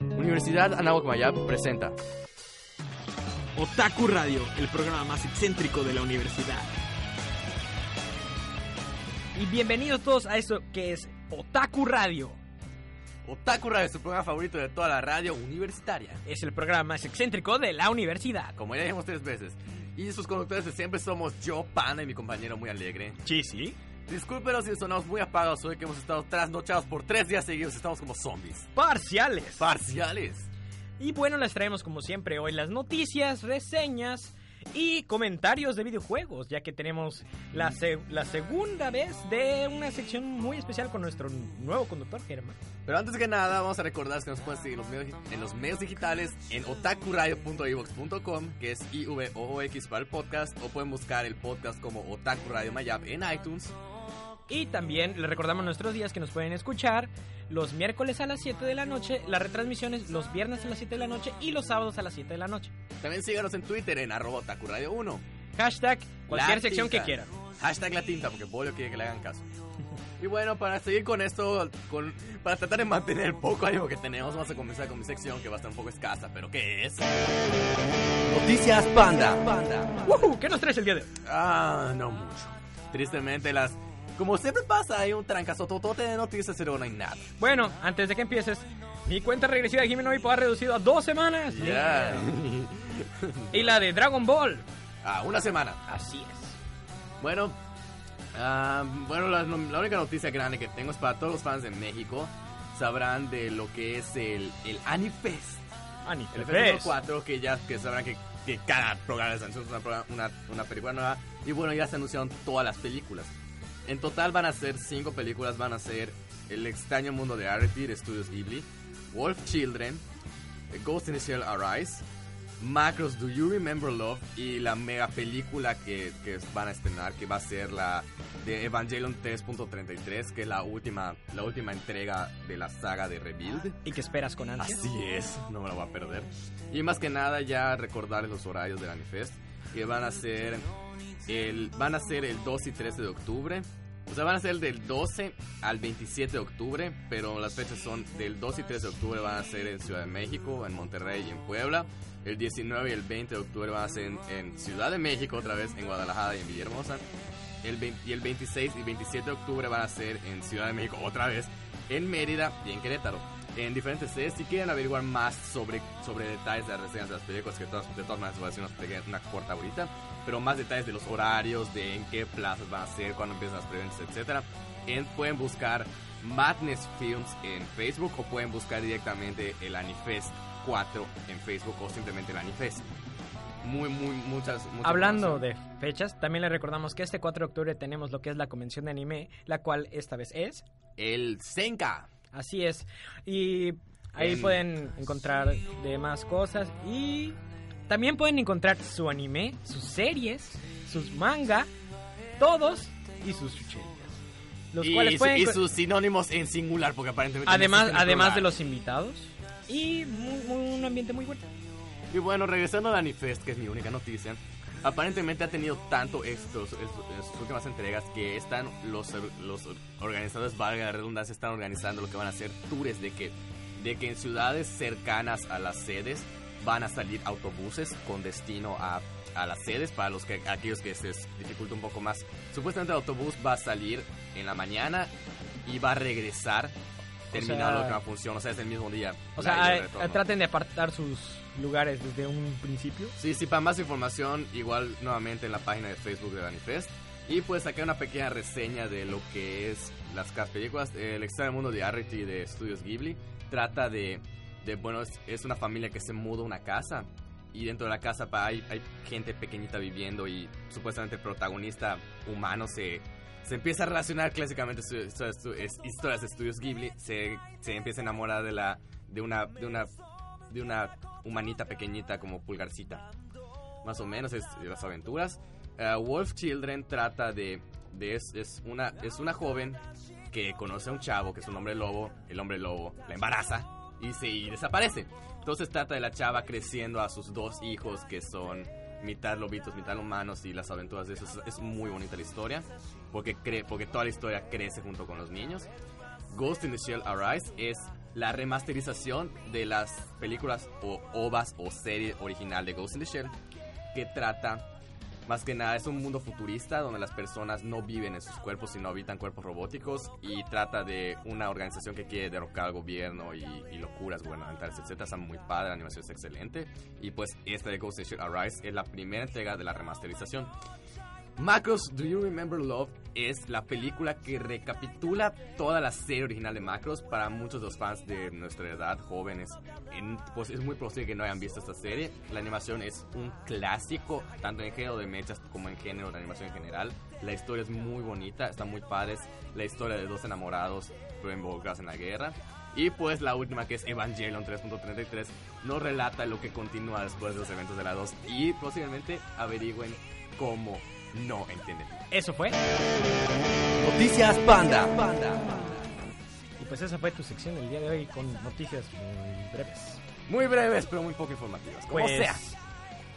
Universidad Anáhuac Mayab presenta Otaku Radio, el programa más excéntrico de la universidad. Y bienvenidos todos a eso que es Otaku Radio. Otaku Radio es tu programa favorito de toda la radio universitaria. Es el programa más excéntrico de la universidad. Como ya dijimos tres veces. Y sus conductores de siempre somos yo, Pana, y mi compañero muy alegre. Sí, sí. Discúlpenos si sonamos muy apagados hoy que hemos estado trasnochados por tres días seguidos. Estamos como zombies. Parciales. Parciales. Y bueno, les traemos como siempre hoy las noticias, reseñas y comentarios de videojuegos, ya que tenemos la, se- la segunda vez de una sección muy especial con nuestro nuevo conductor, Germán. Pero antes que nada, vamos a recordar que nos pueden seguir en los medios, digitales en otakuradio.ivox.com, que es I-V-O-O-X para el podcast, o pueden buscar el podcast como Otaku Radio Mayab en iTunes. Y también les recordamos nuestros días que nos pueden escuchar los miércoles a las 7 de la noche, las retransmisiones los viernes a las 7 de la noche y los sábados a las 7 de la noche. También síganos en Twitter en arroba otakuradio 1. Hashtag cualquier La sección que quieran. Hashtag la tinta, porque Bolio quiere que le hagan caso. Y bueno, para seguir con esto, con, para tratar de mantener el poco ánimo que tenemos, vamos a comenzar con mi sección que va a estar un poco escasa, pero ¿qué es? Noticias Panda. Panda. ¡Woohoo! ¿Qué nos traes el día de hoy? Ah, no mucho. Tristemente, las. Como siempre pasa, hay un trancazo totote de noticias, pero no hay nada. Bueno, antes de que empieces, mi cuenta regresiva de Jimeno Hippo ha reducido a dos semanas. Ya. Y la de Dragon Ball. Ah, una semana. Así es. Bueno, ah, bueno la, la única noticia grande que tengo es para todos los fans de México. Sabrán de lo que es el, el Anifest. Ani, El Fest número Fest. 4, que ya que sabrán que, que cada programa es una, una, una película nueva. Y bueno, ya se anunciaron todas las películas. En total van a ser 5 películas. Van a ser El extraño mundo de Arity de Studios Ghibli, Wolf Children, Ghost in the Shell Arise, Macros Do You Remember Love y la mega película que, que van a estrenar que va a ser la de Evangelion 3.33 que es la última la última entrega de la saga de Rebuild. ¿Y qué esperas con ansia? Así es, no me lo voy a perder. Y más que nada ya recordarles los horarios del Anifest que van a ser el van a ser el 2 y 13 de octubre. O sea, van a ser del 12 al 27 de octubre, pero las fechas son del 2 y 13 de octubre van a ser en Ciudad de México, en Monterrey y en Puebla. El 19 y el 20 de octubre van a ser en, en Ciudad de México, otra vez en Guadalajara y en Villahermosa. El 20 y el 26 y 27 de octubre van a ser en Ciudad de México, otra vez en Mérida y en Querétaro. En diferentes sedes, si quieren averiguar más sobre, sobre detalles de las reseñas de las películas, que de todas, de todas maneras voy a hacer una, pequeña- una corta ahorita, pero más detalles de los horarios, de en qué plazas van a ser, cuándo empiezan las preventas, etc. En, pueden buscar Madness Films en Facebook o pueden buscar directamente el Anifest 4 en Facebook o simplemente el Anifest. Muy, muy, muchas, muchas Hablando de fechas, también les recordamos que este 4 de octubre tenemos lo que es la convención de anime, la cual esta vez es. El Senka. Así es. Y ahí En- pueden encontrar demás cosas y también pueden encontrar su anime, sus series, sus manga, todos y sus chucherías. Los y, cuales pueden y sus sinónimos en singular, porque aparentemente. además además de los invitados y muy- muy- un ambiente muy bueno. Y bueno, regresando al Anifest, que es mi única noticia, aparentemente ha tenido tanto en sus últimas entregas que están los, los organizadores, valga la redundancia, están organizando lo que van a ser tours de que, de que en ciudades cercanas a las sedes van a salir autobuses con destino a, a las sedes para los que aquellos que se les dificulta un poco más. Supuestamente el autobús va a salir en la mañana y va a regresar terminado sea- la última función, o sea, es el mismo día. O sea, traten de apartar sus lugares desde un principio. Sí, sí, para más información, igual nuevamente en la página de Facebook de Danifest. Y pues saqué una pequeña reseña de lo que es las películas. El extraño mundo de Arity de Studios Ghibli trata de, de bueno, es, es una familia que se muda a una casa. Y dentro de la casa hay, hay gente pequeñita viviendo y supuestamente el protagonista humano se, se empieza a relacionar clásicamente su- historias de Studios Ghibli. Se, se empieza a enamorar de la, de una, de una, de una humanita pequeñita como pulgarcita. Más o menos es las aventuras. Eh, Wolf Children trata de, de es, una, es una joven que conoce a un chavo que es un hombre lobo. El hombre lobo la embaraza y se desaparece. Entonces trata de la chava creciendo a sus dos hijos que son mitad lobitos, mitad humanos y las aventuras de eso. Es, es muy bonita la historia porque, cre porque toda la historia crece junto con los niños. Ghost in the Shell Arise es la remasterización de las películas o ovas o serie original de Ghost in the Shell que trata más que nada es un mundo futurista donde las personas no viven en sus cuerpos sino habitan cuerpos robóticos y trata de una organización que quiere derrocar al gobierno y, y locuras gubernamentales, etc. Está muy padre, la animación es excelente y pues esta de Ghost in the Shell Arise es la primera entrega de la remasterización. Macros, Do You Remember Love es la película que recapitula toda la serie original de Macros para muchos de los fans de nuestra edad, jóvenes. En- pues es muy posible que no hayan visto esta serie. La animación es un clásico, tanto en género de mechas como en género de animación en general. La historia es muy bonita, está muy padre. La historia de dos enamorados pero involucrados en la guerra. Y pues la última que es Evangelion 3.33 nos relata lo que continúa después de los eventos de la 2 y posiblemente averigüen cómo no entienden. Eso fue. Noticias Panda. Y pues esa fue tu sección el día de hoy con noticias muy breves. Muy breves pero muy poco informativas. Como Pues, sea.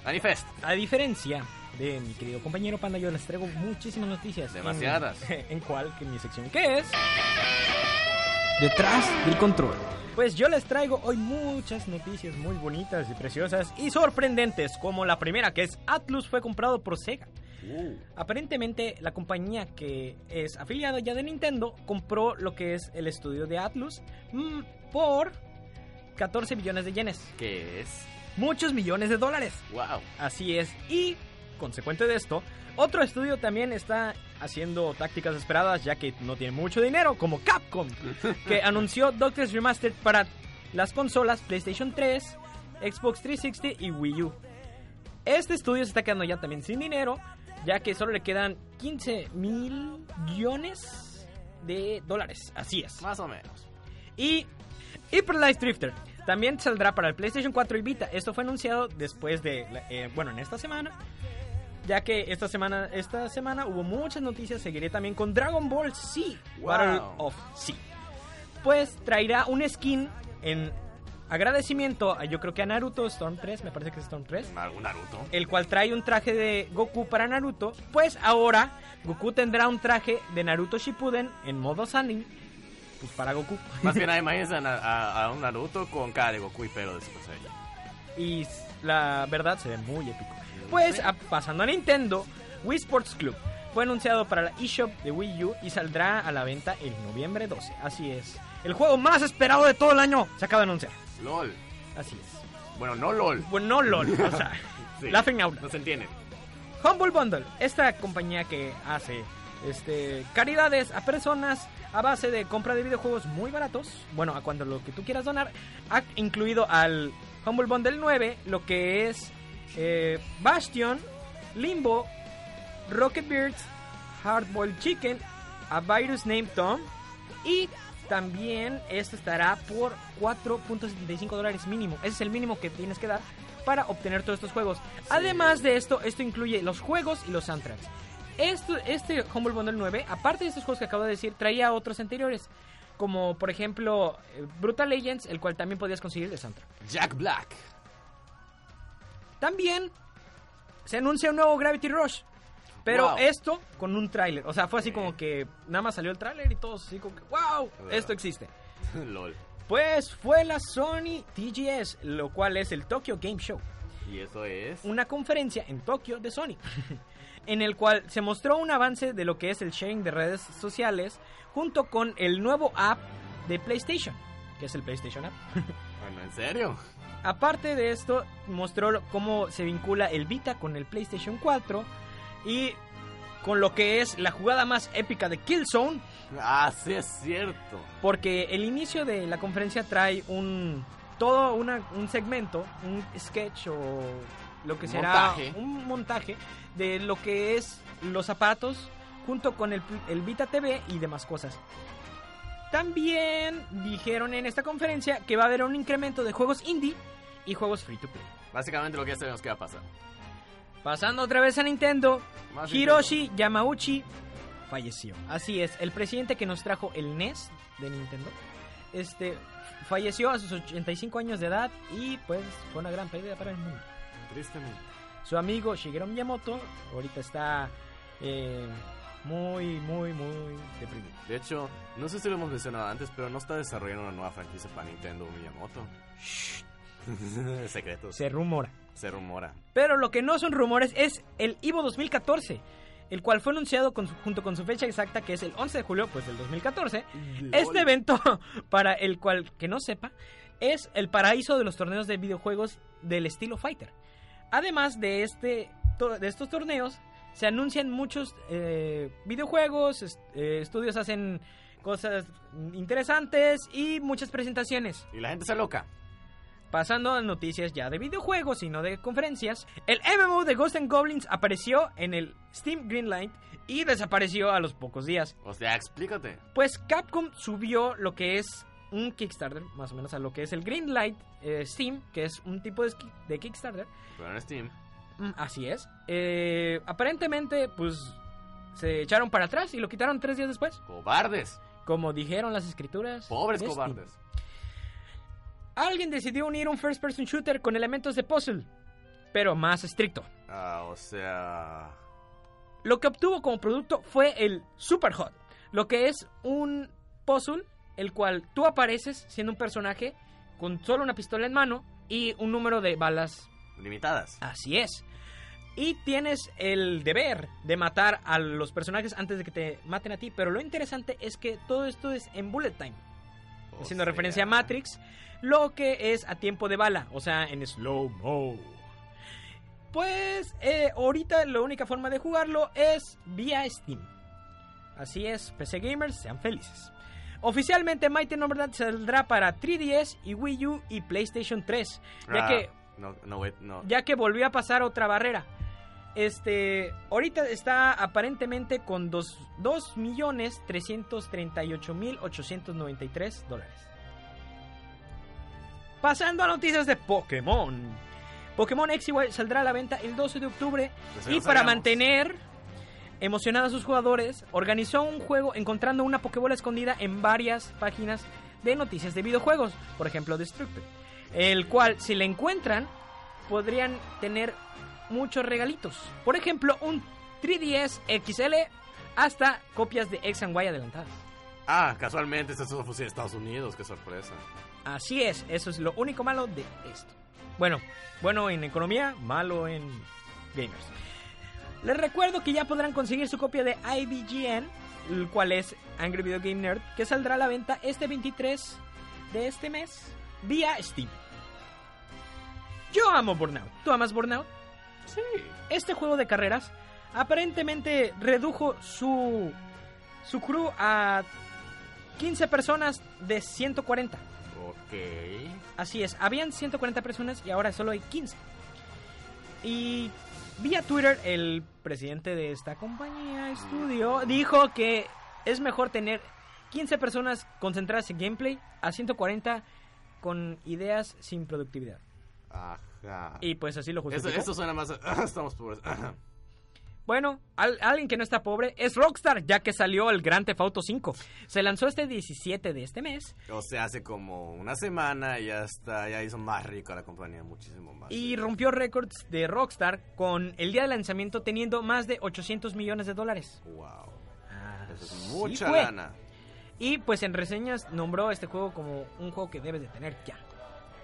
Manifest. A diferencia de mi querido compañero Panda, yo les traigo muchísimas noticias. en- Demasiadas. ¿En, cuál? Que en mi sección. ¿Qué es? Detrás del control. Pues yo les traigo hoy muchas noticias muy bonitas y preciosas y sorprendentes, como la primera que es Atlus fue comprado por Sega. Aparentemente la compañía que es afiliada ya de Nintendo compró lo que es el estudio de Atlus mm, por 14 billones de yenes. ¿Qué es? Muchos millones de dólares. Wow. Así es. Y, consecuente de esto, otro estudio también está haciendo tácticas esperadas ya que no tiene mucho dinero, como Capcom, que anunció Doctors Remastered para las consolas PlayStation 3, Xbox 360 y Wii U. Este estudio se está quedando ya también sin dinero, ya que solo le quedan 15 mil millones de dólares. Así es. Más o menos. Y Hyper Light Drifter también saldrá para el PlayStation 4 y Vita. Esto fue anunciado después de, eh, bueno, en esta semana. Ya que esta semana, esta semana hubo muchas noticias. Seguiré también con Dragon Ball Z, Wow. Battle of Z. Pues traerá un skin en agradecimiento a yo creo que a Naruto Storm 3, me parece que es Storm 3 ¿Algún Naruto? el cual trae un traje de Goku para Naruto, pues ahora Goku tendrá un traje de Naruto Shippuden en modo Sanin, pues para Goku. Más nada imagínense a, a- a un Naruto con cara de Goku y pelo de Super Saiyan. Y la verdad se ve muy épico. Pues a- pasando a Nintendo, Wii Sports Club fue anunciado para la eShop de Wii U y saldrá a la venta el noviembre 12. Así es. El juego más esperado de todo el año se acaba de anunciar. LOL. Así es. Bueno, no LOL. Bueno, no LOL, o sea, Sí. laughing out. No se entiende. Humble Bundle, esta compañía que hace este, caridades a personas a base de compra de videojuegos muy baratos, bueno, a cuando lo que tú quieras donar, ha incluido al Humble Bundle 9 lo que es eh, Bastion, Limbo, Rocket Beards, Hardboiled Chicken, A Virus Named Tom y también esto estará por 4.75 dólares mínimo. Ese es el mínimo que tienes que dar para obtener todos estos juegos. Además de esto, esto incluye los juegos y los soundtracks. Esto, este Humble Bundle 9, aparte de estos juegos que acabo de decir, traía otros anteriores. Como por ejemplo eh, Brutal Legends, el cual también podías conseguir de soundtrack. Jack Black. También se anuncia un nuevo Gravity Rush. Pero Wow. esto con un tráiler. O sea, fue así como que nada más salió el tráiler y todos así como que, wow, esto existe. LOL. Pues fue la Sony TGS, lo cual es el Tokyo Game Show. Y eso es. Una conferencia en Tokio de Sony. en el cual se mostró un avance de lo que es el sharing de redes sociales junto con el nuevo app de PlayStation, que es el PlayStation App. Bueno, ¿en serio? Aparte de esto, mostró cómo se vincula el Vita con el PlayStation 4 y con lo que es la jugada más épica de Killzone, Ah, sí es cierto. porque el inicio de la conferencia trae un todo una- un segmento, un sketch o lo que será Montaje. un montaje de lo que es los zapatos junto con el, el Vita TV y demás cosas. También dijeron en esta conferencia que va a haber un incremento de juegos indie y juegos free to play. Básicamente lo que ya sabemos que va a pasar. Pasando otra vez a Nintendo, Más Hiroshi Yamauchi falleció. Así es, el presidente que nos trajo el NES de Nintendo, este falleció a sus 85 años de edad y pues fue una gran pérdida para el mundo. Tristemente. Su amigo Shigeru Miyamoto ahorita está eh, muy, muy, muy deprimido. De hecho, no sé si lo hemos mencionado antes, pero no está desarrollando una nueva franquicia para Nintendo Miyamoto. Secretos. Se rumora. Se rumora. Pero lo que no son rumores es el Evo 2014, el cual fue anunciado con su- junto con su fecha exacta, que es el 11 de julio pues, del 2014. Este evento, para el cual que no sepa, es el paraíso de los torneos de videojuegos del estilo Fighter. Además de, este, de estos torneos, se anuncian muchos eh, videojuegos, est- eh, estudios hacen cosas interesantes y muchas presentaciones. Y la gente se loca. Pasando a noticias ya de videojuegos y no de conferencias, el MMO de Ghost and Goblins apareció en el Steam Greenlight y desapareció a los pocos días. O sea, explícate. Pues Capcom subió lo que es un Kickstarter, más o menos a lo que es el Greenlight eh, Steam, que es un tipo de, Kickstarter. Pero en Steam. Mm, así es. Eh, aparentemente, pues se echaron para atrás y lo quitaron tres días después, Cobardes. como dijeron las escrituras. Pobres cobardes. Alguien decidió unir un first person shooter con elementos de puzzle, pero más estricto. Ah, o sea. Lo que obtuvo como producto fue el Super Hot, lo que es un puzzle el cual tú apareces siendo un personaje con solo una pistola en mano y un número de balas. Limitadas. Así es. Y tienes el deber de matar a los personajes antes de que te maten a ti, pero lo interesante es que todo esto es en bullet time, Haciendo referencia a Matrix, lo que es a tiempo de bala, o sea, en slow mo. Pues eh, ahorita la única forma de jugarlo es vía Steam. Así es, PC gamers, sean felices. Oficialmente Mighty Number 9 saldrá para 3DS y Wii U y PlayStation 3, ya Ah, que No, no, no. ya que volvió a pasar otra barrera. Este, ahorita está aparentemente con dos- 2.338.893 dólares. Pasando a noticias de Pokémon. Pokémon X y Y saldrá a la venta el 12 de octubre Pues y para sabíamos. mantener emocionados a sus jugadores, organizó un juego encontrando una Pokébola escondida en varias páginas de noticias de videojuegos, por ejemplo Destructed, el cual si la encuentran podrían tener muchos regalitos, por ejemplo un 3DS XL hasta copias de X and Y adelantadas. Ah, casualmente este es de Estados Unidos, qué sorpresa. Así es, eso es lo único malo de esto. Bueno, bueno en economía, malo en gamers. Les recuerdo que ya podrán conseguir su copia de IBGN, el cual es Angry Video Game Nerd, que saldrá a la venta este 23 de este mes vía Steam. Yo amo Burnout. ¿Tú amas Burnout? Sí. Este juego de carreras aparentemente redujo su su crew a 15 personas de 140. Ok. Así es, habían 140 personas y ahora solo hay 15. Y vía Twitter, el presidente de esta compañía, estudio, dijo que es mejor tener 15 personas concentradas en gameplay a 140 con ideas sin productividad. Ajá. Y pues así lo justificó. eso suena más. Estamos pobres. Bueno, al- alguien que no está pobre es Rockstar, ya que salió el Grand Theft Auto 5. Se lanzó este 17 de este mes o sea, hace como una semana y ya está, ya hizo más rico a la compañía, muchísimo más. y rompió récords de Rockstar con el día de lanzamiento teniendo más de 800 millones de dólares. Wow. Eso es mucha fue. lana. Y pues en reseñas nombró este juego como un juego que debes de tener ya.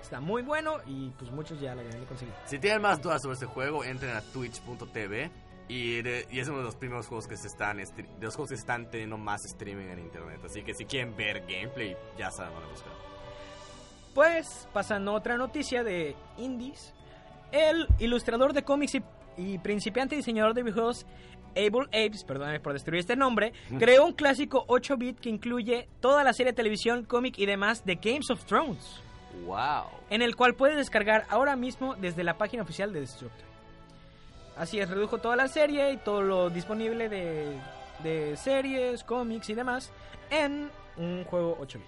Está muy bueno y pues muchos ya lo deben de conseguir. Si tienen más dudas sobre este juego, entren a twitch.tv y, de- y es uno de los primeros juegos que se están de los juegos que están teniendo más streaming en internet. Así que si quieren ver gameplay, ya saben dónde buscar. Pues pasando a otra noticia de indies, el ilustrador de cómics y, y principiante diseñador de videojuegos Able Apes, perdóname por destruir este nombre, creó un clásico 8-bit que incluye toda la serie de televisión, cómic y demás de Games of Thrones, Wow. en el cual puedes descargar ahora mismo desde la página oficial de Destructor. Así es, redujo toda la serie y todo lo disponible de, series, cómics y demás en un juego 8 bit.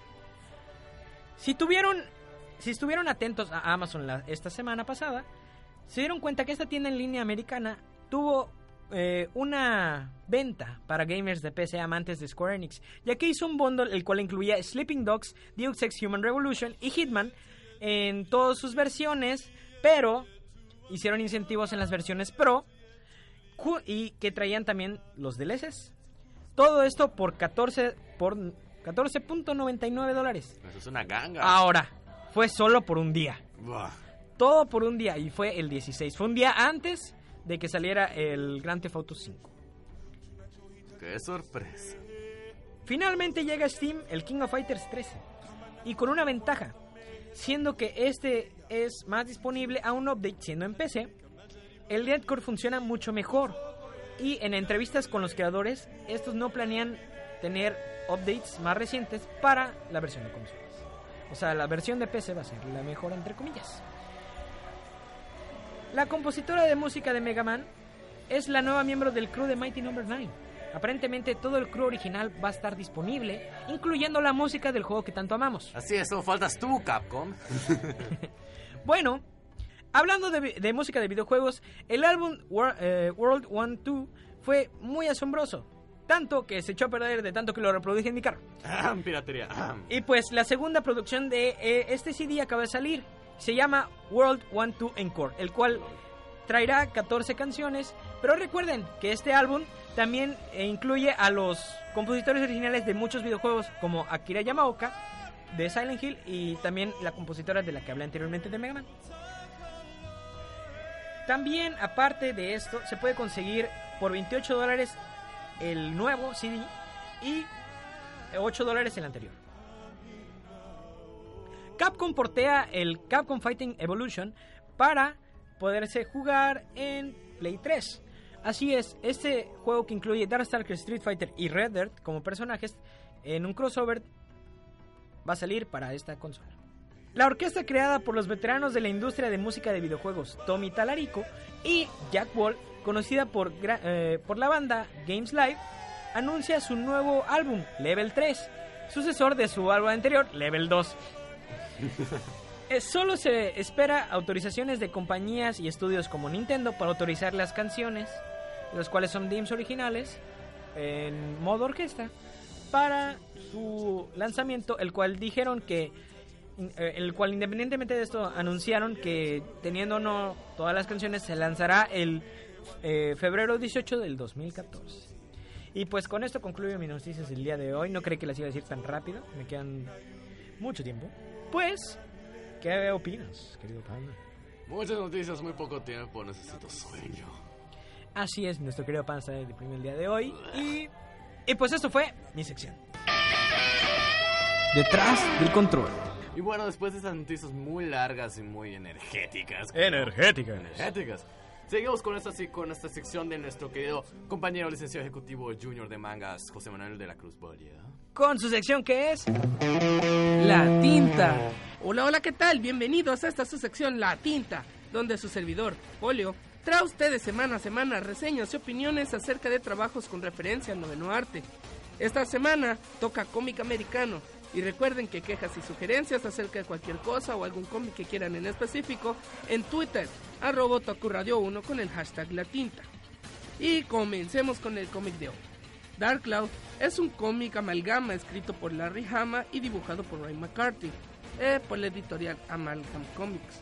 Si si estuvieron atentos a Amazon esta semana pasada, se dieron cuenta que esta tienda en línea americana tuvo eh, una venta para gamers de PC amantes de Square Enix, ya que hizo un bundle el cual incluía Sleeping Dogs, Deus Ex Human Revolution y Hitman en todas sus versiones, pero hicieron incentivos en las versiones Pro y que traían también los DLCs. Todo esto por 14 por 14.99 dólares. Eso es una ganga. Ahora, fue solo por un día. Buah. Todo por un día y fue el 16. Fue un día antes de que saliera el Grand Theft Auto 5. Qué sorpresa. Finalmente llega a Steam el King of Fighters 13 y con una ventaja, siendo que este es más disponible a un update siendo en PC, el Deadcore funciona mucho mejor y en entrevistas con los creadores estos no planean tener updates más recientes para la versión de consolas. O sea, la versión de PC va a ser la mejor entre comillas. La compositora de música de Mega Man es la nueva miembro del crew de Mighty Number 9. Aparentemente todo el crew original va a estar disponible, incluyendo la música del juego que tanto amamos. Así es, solo faltas tú, Capcom. Bueno, hablando de, música de videojuegos, el álbum eh, World 1 2 fue muy asombroso. Tanto que se echó a perder de tanto que lo reproduje en mi carro. Piratería. Y pues la segunda producción de eh, este CD acaba de salir. Se llama World 1 2 Encore, el cual traerá 14 canciones. Pero recuerden que este álbum también eh, incluye a los compositores originales de muchos videojuegos como Akira Yamaoka de Silent Hill y también la compositora de la que hablé anteriormente de Mega Man. También, aparte de esto, se puede conseguir por 28 dólares el nuevo CD y 8 dólares el anterior. Capcom portea el Capcom Fighting Evolution para poderse jugar en Play 3. Así es, este juego que incluye Darkstalker, Street Fighter y Red Dead como personajes en un crossover va a salir para esta consola. La orquesta creada por los veteranos de la industria de música de videojuegos Tommy Talarico y Jack Wall, conocida por, eh, por la banda Games Live, anuncia su nuevo álbum, Level 3, sucesor de su álbum anterior, Level 2. Eh, Solo se espera autorizaciones de compañías y estudios como Nintendo para autorizar las canciones, los cuales son themes originales, en modo orquesta, para su lanzamiento, el cual dijeron que, eh, el cual independientemente de esto anunciaron que teniendo o no todas las canciones se lanzará el eh, febrero 18 del 2014. Y pues con esto concluyo mis noticias del día de hoy. No creí que las iba a decir tan rápido. Me quedan mucho tiempo. Pues, ¿qué opinas, querido Panda? Muchas noticias, muy poco tiempo, necesito sueño. Así es, nuestro querido Panza de primer el día de hoy. Y, y pues esto fue mi sección. Detrás del control. Y bueno, después de estas noticias muy largas y muy energéticas. Energéticas. Energéticas. Seguimos con esta, con esta sección de nuestro querido compañero licenciado ejecutivo junior de mangas, José Manuel de la Cruz Bolia. Con su sección que es... La tinta. Hola, hola, ¿qué tal? Bienvenidos a esta su sección La tinta, donde su servidor, Polio, trae ustedes semana a semana reseñas y opiniones acerca de trabajos con referencia al noveno arte. Esta semana toca cómic americano. Y recuerden que quejas y sugerencias acerca de cualquier cosa o algún cómic que quieran en específico en Twitter, arroba Radio 1 con el hashtag La Tinta. Y comencemos con el cómic de hoy. Dark Cloud es un cómic amalgama escrito por Larry Hama y dibujado por Ray McCarthy, eh, por la editorial Amalgam Comics,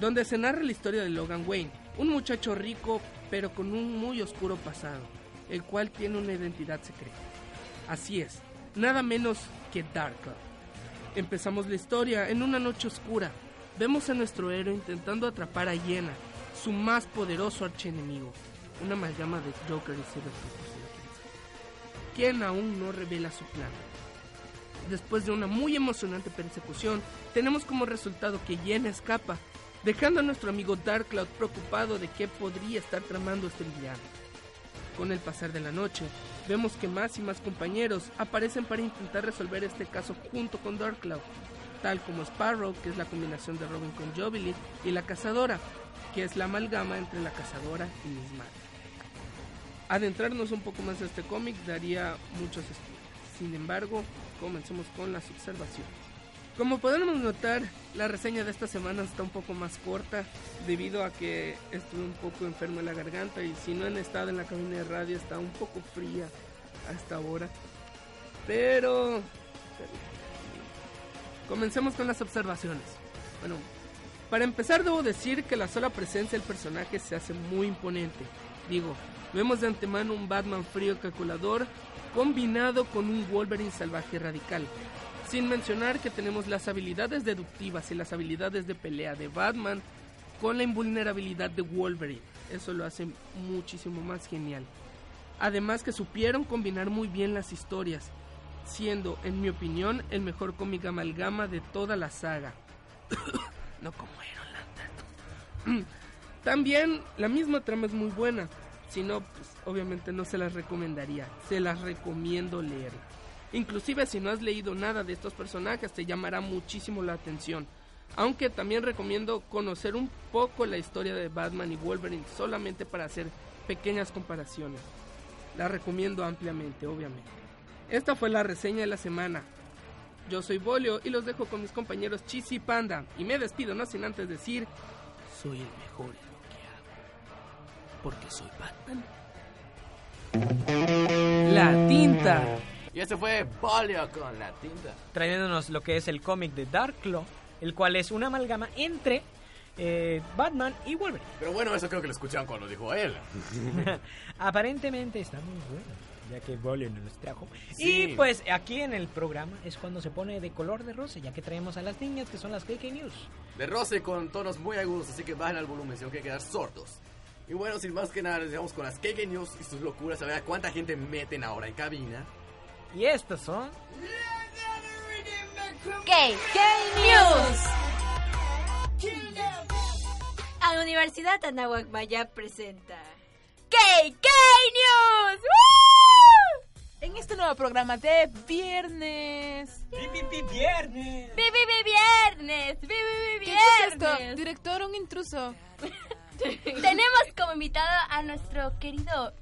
donde se narra la historia de Logan Wayne, un muchacho rico pero con un muy oscuro pasado, el cual tiene una identidad secreta. Así es, nada menos que Dark Cloud. Empezamos la historia en una noche oscura. Vemos a nuestro héroe intentando atrapar a Yena, su más poderoso archienemigo, una amalgama de Joker y Surfer, quien aún no revela su plan. Después de una muy emocionante persecución, tenemos como resultado que Yena escapa, dejando a nuestro amigo Dark Cloud preocupado de qué podría estar tramando este villano. Con el pasar de la noche, vemos que más y más compañeros aparecen para intentar resolver este caso junto con Dark Cloud, tal como Sparrow, que es la combinación de Robin con Jubilee, y la Cazadora, que es la amalgama entre la Cazadora y Miss Marvel. Adentrarnos un poco más a este cómic daría muchos spoilers. Sin embargo, comencemos con las observaciones. Como podemos notar, la reseña de esta semana está un poco más corta debido a que estuve un poco enfermo en la garganta y si no han estado en la cabina de radio está un poco fría hasta ahora. Pero... Comencemos con las observaciones. Bueno, para empezar debo decir que la sola presencia del personaje se hace muy imponente. Digo, vemos de antemano un Batman frío calculador combinado con un Wolverine salvaje radical. Sin mencionar que tenemos las habilidades deductivas y las habilidades de pelea de Batman con la invulnerabilidad de Wolverine. Eso lo hace muchísimo más genial. Además que supieron combinar muy bien las historias, siendo, en mi opinión, el mejor cómic amalgama de toda la saga. no como Iron. También la misma trama es muy buena. Si no, pues obviamente no se las recomendaría. Se las recomiendo leer. Inclusive si no has leído nada de estos personajes te llamará muchísimo la atención. Aunque también recomiendo conocer un poco la historia de Batman y Wolverine solamente para hacer pequeñas comparaciones. La recomiendo ampliamente, obviamente. Esta fue la reseña de la semana. Yo soy Bolio y los dejo con mis compañeros Chisi y Panda. Y me despido no sin antes decir, soy el mejor en lo que hago. Porque soy Batman. La tinta. Y este fue Bolio con la tinta. Trayéndonos lo que es el cómic de Dark Claw, el cual es una amalgama entre eh, Batman y Wolverine. Pero bueno, eso creo que lo escucharon cuando dijo él. Aparentemente está muy bueno, ya que Bolio nos los trajo. Sí. Y pues aquí en el programa es cuando se pone de color de rosa, ya que traemos a las niñas que son las KK News. De roce con tonos muy agudos, así que bajen al volumen si no quieren quedar sordos. Y bueno, sin más que nada, les dejamos con las KK News y sus locuras. A ver cuánta gente meten ahora en cabina. Y estas son... KK News. A la Universidad Anáhuac Maya presenta KK News. ¡Woo! En este nuevo programa de viernes. viernes! ¡Vi, vi, vi, viernes! ¡Vi, vi, vi, ¿Qué es esto? viernes! Director, un intruso. Tenemos como invitado a nuestro querido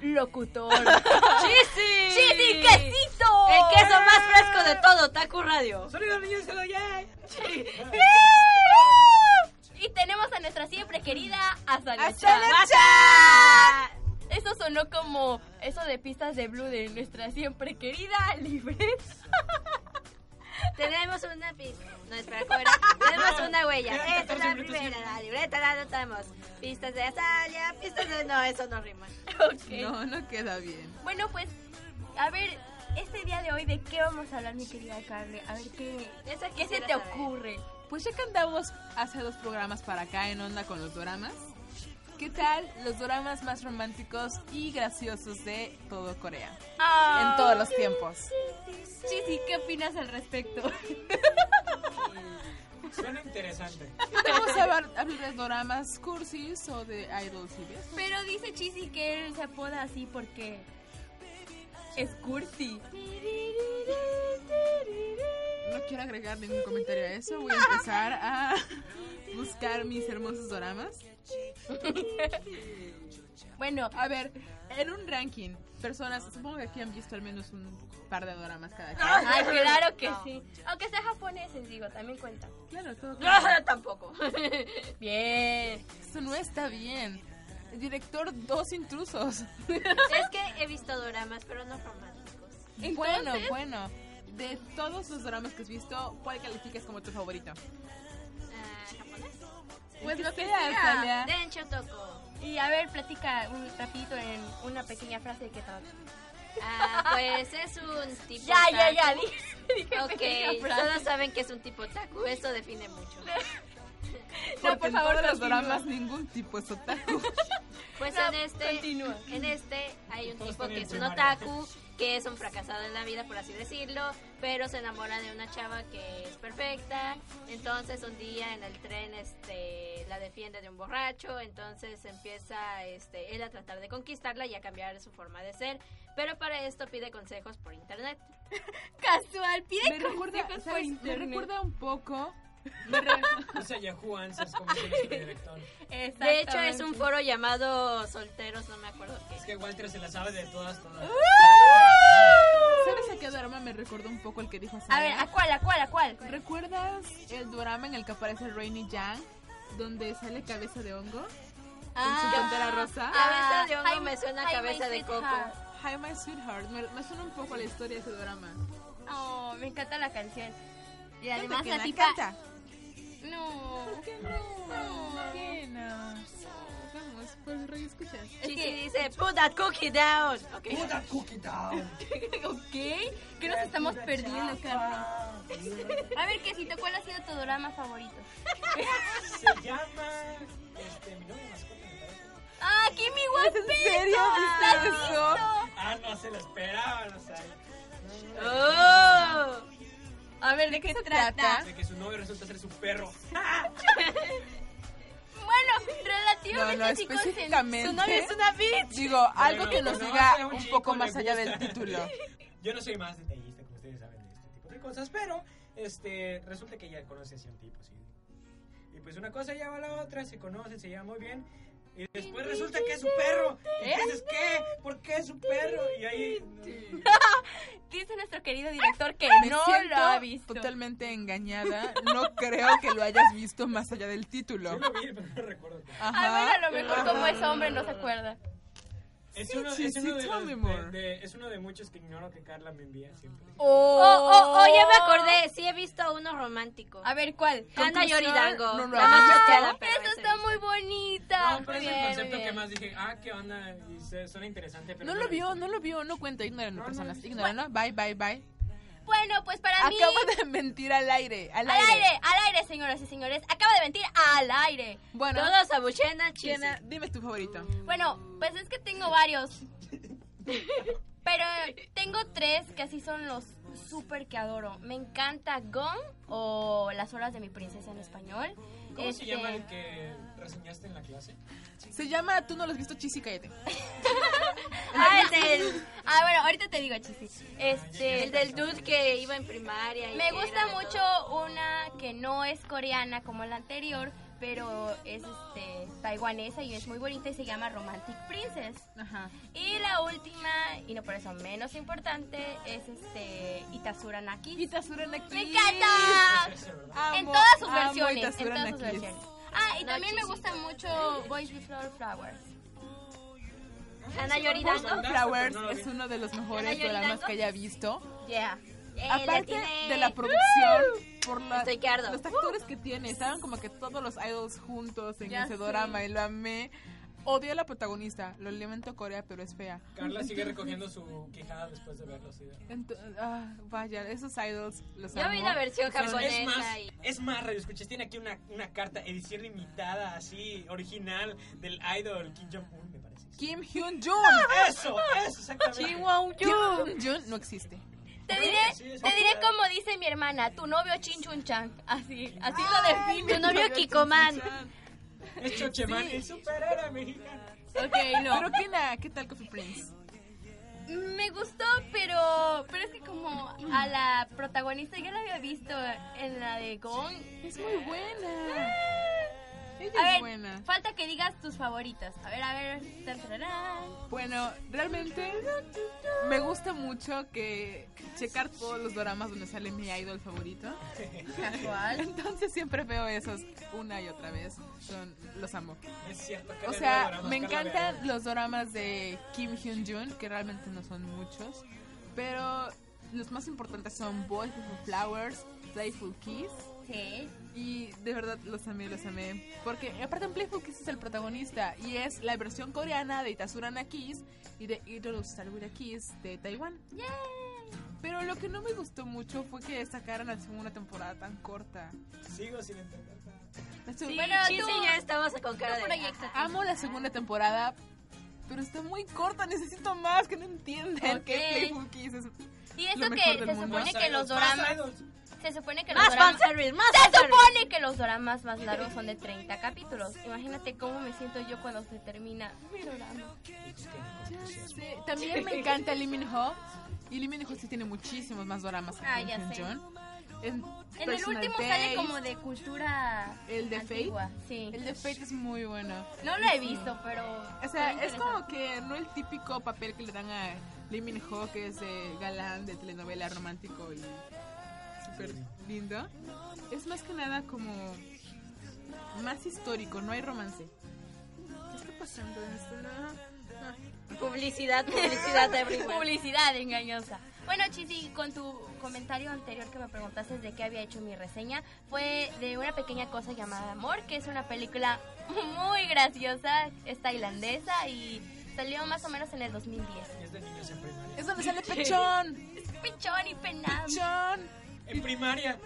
locutor. ¡Chisi! ¡Chisi, quesito! El queso más fresco de todo, Taku Radio. ¡Sonido niños se lo oye! Y tenemos a nuestra siempre querida Azalecha. ¡Azalecha! Eso sonó como eso de pistas de Blue de nuestra siempre querida libreta. Tenemos una pista. No, espera, ¿cómo era? Tenemos una huella. Esta es la primera. La libreta la anotamos. Pistas de Azalea, pistas de. No, eso no rima. Ok. No, no queda bien. Bueno, pues, a ver, este día de hoy, ¿de qué vamos a hablar, mi querida Carly? A ver, ¿qué, qué se te saber. ocurre? Pues ya que andamos hace dos programas para acá en Onda con los doramas. ¿Qué tal los doramas más románticos y graciosos de todo Corea? En todos los tiempos. Sí, sí, ¿qué opinas al respecto? Suena interesante. Vamos a hablar, hablar de doramas cursis o de idols y besos. Pero dice Chisi que él se apoda así porque es cursi. No quiero agregar ningún comentario a eso. Voy a empezar a buscar mis hermosos doramas. Bueno, A ver, en un ranking, personas, supongo que aquí han visto al menos un par de doramas cada quien. ay, claro que sí. Aunque sea japoneses, digo, también cuenta. Claro, todo No, tampoco. Bien. Esto no está bien. El director, dos intrusos. Es que he visto doramas, pero no románticos. bueno, bueno. De todos los dramas que has visto, ¿cuál calificas como tu favorito? Ah, ¿Japonés? Pues lo que sea. Dencho Toko. Y a ver, platica un rapidito en una pequeña frase que tal. Ah, pues es un tipo. Ya, ya, ya. Dije, dije Ok, frase. todos saben que es un tipo taku, eso define mucho. No, por en favor, todos los dramas ningún tipo es otaku. Pues No, en este, continúa. en este hay un Todos tipo que es un otaku, que es un fracasado en la vida, por así decirlo, pero se enamora de una chava que es perfecta. Entonces un día en el tren este la defiende de un borracho, entonces empieza este él a tratar de conquistarla y a cambiar su forma de ser, pero para esto pide consejos por internet. Casual, pide Me recuerda, por ¿sabes? Me internet. recuerda un poco. O sea, Yahoo Answers, como director. De hecho es un foro llamado Solteros, no me acuerdo qué. Es que Walter se la sabe de todas, todas. ¿Sabes a qué drama me recordó un poco el que dijo A ver? ¿a cuál, a cuál, a cuál? ¿Recuerdas el drama en el que aparece Rainy Yang? Donde sale cabeza de hongo. Ah, su pantera rosa. Cabeza de hongo Hi- me suena a cabeza de coco. Hi My Sweetheart. Me, me suena un poco a la historia de ese drama. Oh, me encanta la canción. Y además la tipa... No. ¿Por qué no? ¿Por qué no? Vamos, pues Rey, escuchas. Es que, dice, put that cookie down. Ok. ok, ¿qué nos estamos perdiendo, Carlos? A ver, Quesito, ¿cuál ha sido tu drama favorito? Se llama. Este, mi novia mascota. ¡Ah, Kimi Guapito! ¿En serio? ¿Viste eso? Ah, no se lo esperaban, o sea. Oh. A ver, ¿de qué se trata? De que su novio resulta ser su perro. Bueno, No, relativamente no, sí específicamente. Su novia es una bitch. Digo, algo que nos diga un un poco más allá del título. Yo no soy más detallista, como ustedes saben, de este tipo de cosas, pero este, resulta que ella conoce a un tipo, sí. Y pues una cosa lleva a la otra, se conocen, se llevan muy bien. Y después resulta que es su perro. Y dices, ¿qué? ¿Por qué es su perro? Y ahí. Dice nuestro querido director que Me no siento lo ha visto. totalmente engañada. No creo que lo hayas visto más allá del título. Yo lo vi, pero no recuerdo. Ah, bueno, a lo mejor Ajá. como es hombre no se acuerda. Es uno, sí, es, sí, uno de tell los- de- de- es uno de muchos que ignoro que Carla me envía siempre. Oh, Oh, oh, oh, ya me acordé. Sí he visto uno romántico. A ver, ¿cuál? Hannah Conclusión, Yoridango. no visto. choteada, pero Esa está muy bonita. No, pero es Muy el bien, concepto que bien. más dije, ah, qué onda, y se, suena interesante, pero No lo vio, no lo vio, no cuenta, ignórenlo, No, no, personas. no. Ignórenlo. Bye, bye, bye. Bueno, pues para mí... Acabo de mentir al aire. Al Al aire. aire, al aire, señoras y señores. Acaba de mentir al aire. Bueno, Todos a. Tiana, dime tu favorito. Bueno, pues es que tengo varios. Pero tengo tres que así son los súper que adoro. Me encanta Gone o Las horas de mi princesa en español. ¿Cómo Este, se llama el que reseñaste en la clase? Se llama Tú no lo has visto, Chisi, cállate. Ah, el del... Ah, bueno, ahorita te digo, Chisi. Este... El del dude que iba en primaria. y Me gusta mucho todo. una que no es coreana como la anterior, pero es este, taiwanesa y es muy bonita y se llama Romantic Princess. Ajá. Y la última, y no por eso menos importante, es este Itasura Naki. Y Tasuran aquí. ¡Me encanta! Amo, en todas sus versiones, en Itasura todas sus Nakis. versiones. Ah, y también me gusta mucho Boys Before Flowers. Yoridango. Before Flowers es uno de los mejores Ana programas que haya visto. Yeah. Eh, Aparte la tiene- de la producción, por la- los actores que tiene, estaban como que todos los idols juntos en Ya ese sé. drama y lo amé. Odio a la protagonista, lo lamento Corea, pero es fea. Carla sigue recogiendo su quijada después de verlo. Sí. Ento- ah, vaya, esos idols los Yo vi amo. la versión Son- Es japonesa más, y... es más, Radio Escuchas, tiene aquí una, una carta, edición limitada, así, original, del idol Kim Jong-un, me parece. Kim Hyun Jun. Eso, eso, exactamente. Kim Hyun Jun no existe. Te diré, Sí, es te diré como dice mi hermana, tu novio Chin Chun Chan. Así, así lo define. Tu novio Kikoman. Es Chocheman, el superhéroe mexicano. Ok, no. Pero Kina, ¿qué tal Coffee Prince? Me gustó, pero pero es que como a la protagonista ya la había visto en la de Gone. Es muy buena. Ella A es ver, buena. falta que digas tus favoritas. A ver, a ver. Bueno, realmente me gusta mucho que checar todos los dramas donde sale mi idol favorito. Casual. Entonces siempre veo esos una y otra vez. Son, los amo. Es cierto. O sea, me encantan los dramas de Kim Hyun Jun, que realmente no son muchos, pero los más importantes son Boys Before Flowers, Playful Kiss, Sí. y de verdad los amé, los amé. Porque aparte en Playful Kiss es el protagonista y es la versión coreana de Itazurana Kiss y de Idol Salvura Kiss de Taiwán. Pero lo que no me gustó mucho fue que sacaran la segunda temporada tan corta. Sigo sin entender. Sí, Bueno, Chisi tú- y yo estamos con cara de... proyecta. Amo la segunda temporada, pero está muy corta. Necesito más, que no entienden Ok. que Playful Kiss es... Y eso Lo que mejor del se mundo. supone que los doramas. Se supone que los Más doramas. fanservice, más Se fanservice. supone que los dramas más largos son de 30 capítulos. Imagínate cómo me siento yo cuando se termina mi sé. También me encanta Lee Min Ho. Y Lee Min Ho sí tiene muchísimos más doramas que Ah, ya sé. En, En el último sale como de cultura. ¿El de antigua. Sí. El de Fate es muy bueno. No lo he visto, pero. O sea, es como que no el típico papel que le dan a Lee Min Ho, que es de galán de telenovela romántico y súper lindo. Es más que nada como más histórico, no hay romance. ¿Qué está pasando en esto? Ah, Publicidad, publicidad everywhere. Publicidad engañosa. Bueno, Chisi, con tu comentario anterior que me preguntaste de qué había hecho mi reseña, fue de una pequeña cosa llamada Amor, que es una película muy graciosa, es tailandesa y salió más o menos en el 2010. Es de niños en primaria. Es donde sale Pechón. Es pichón y penado, Pechón. En primaria.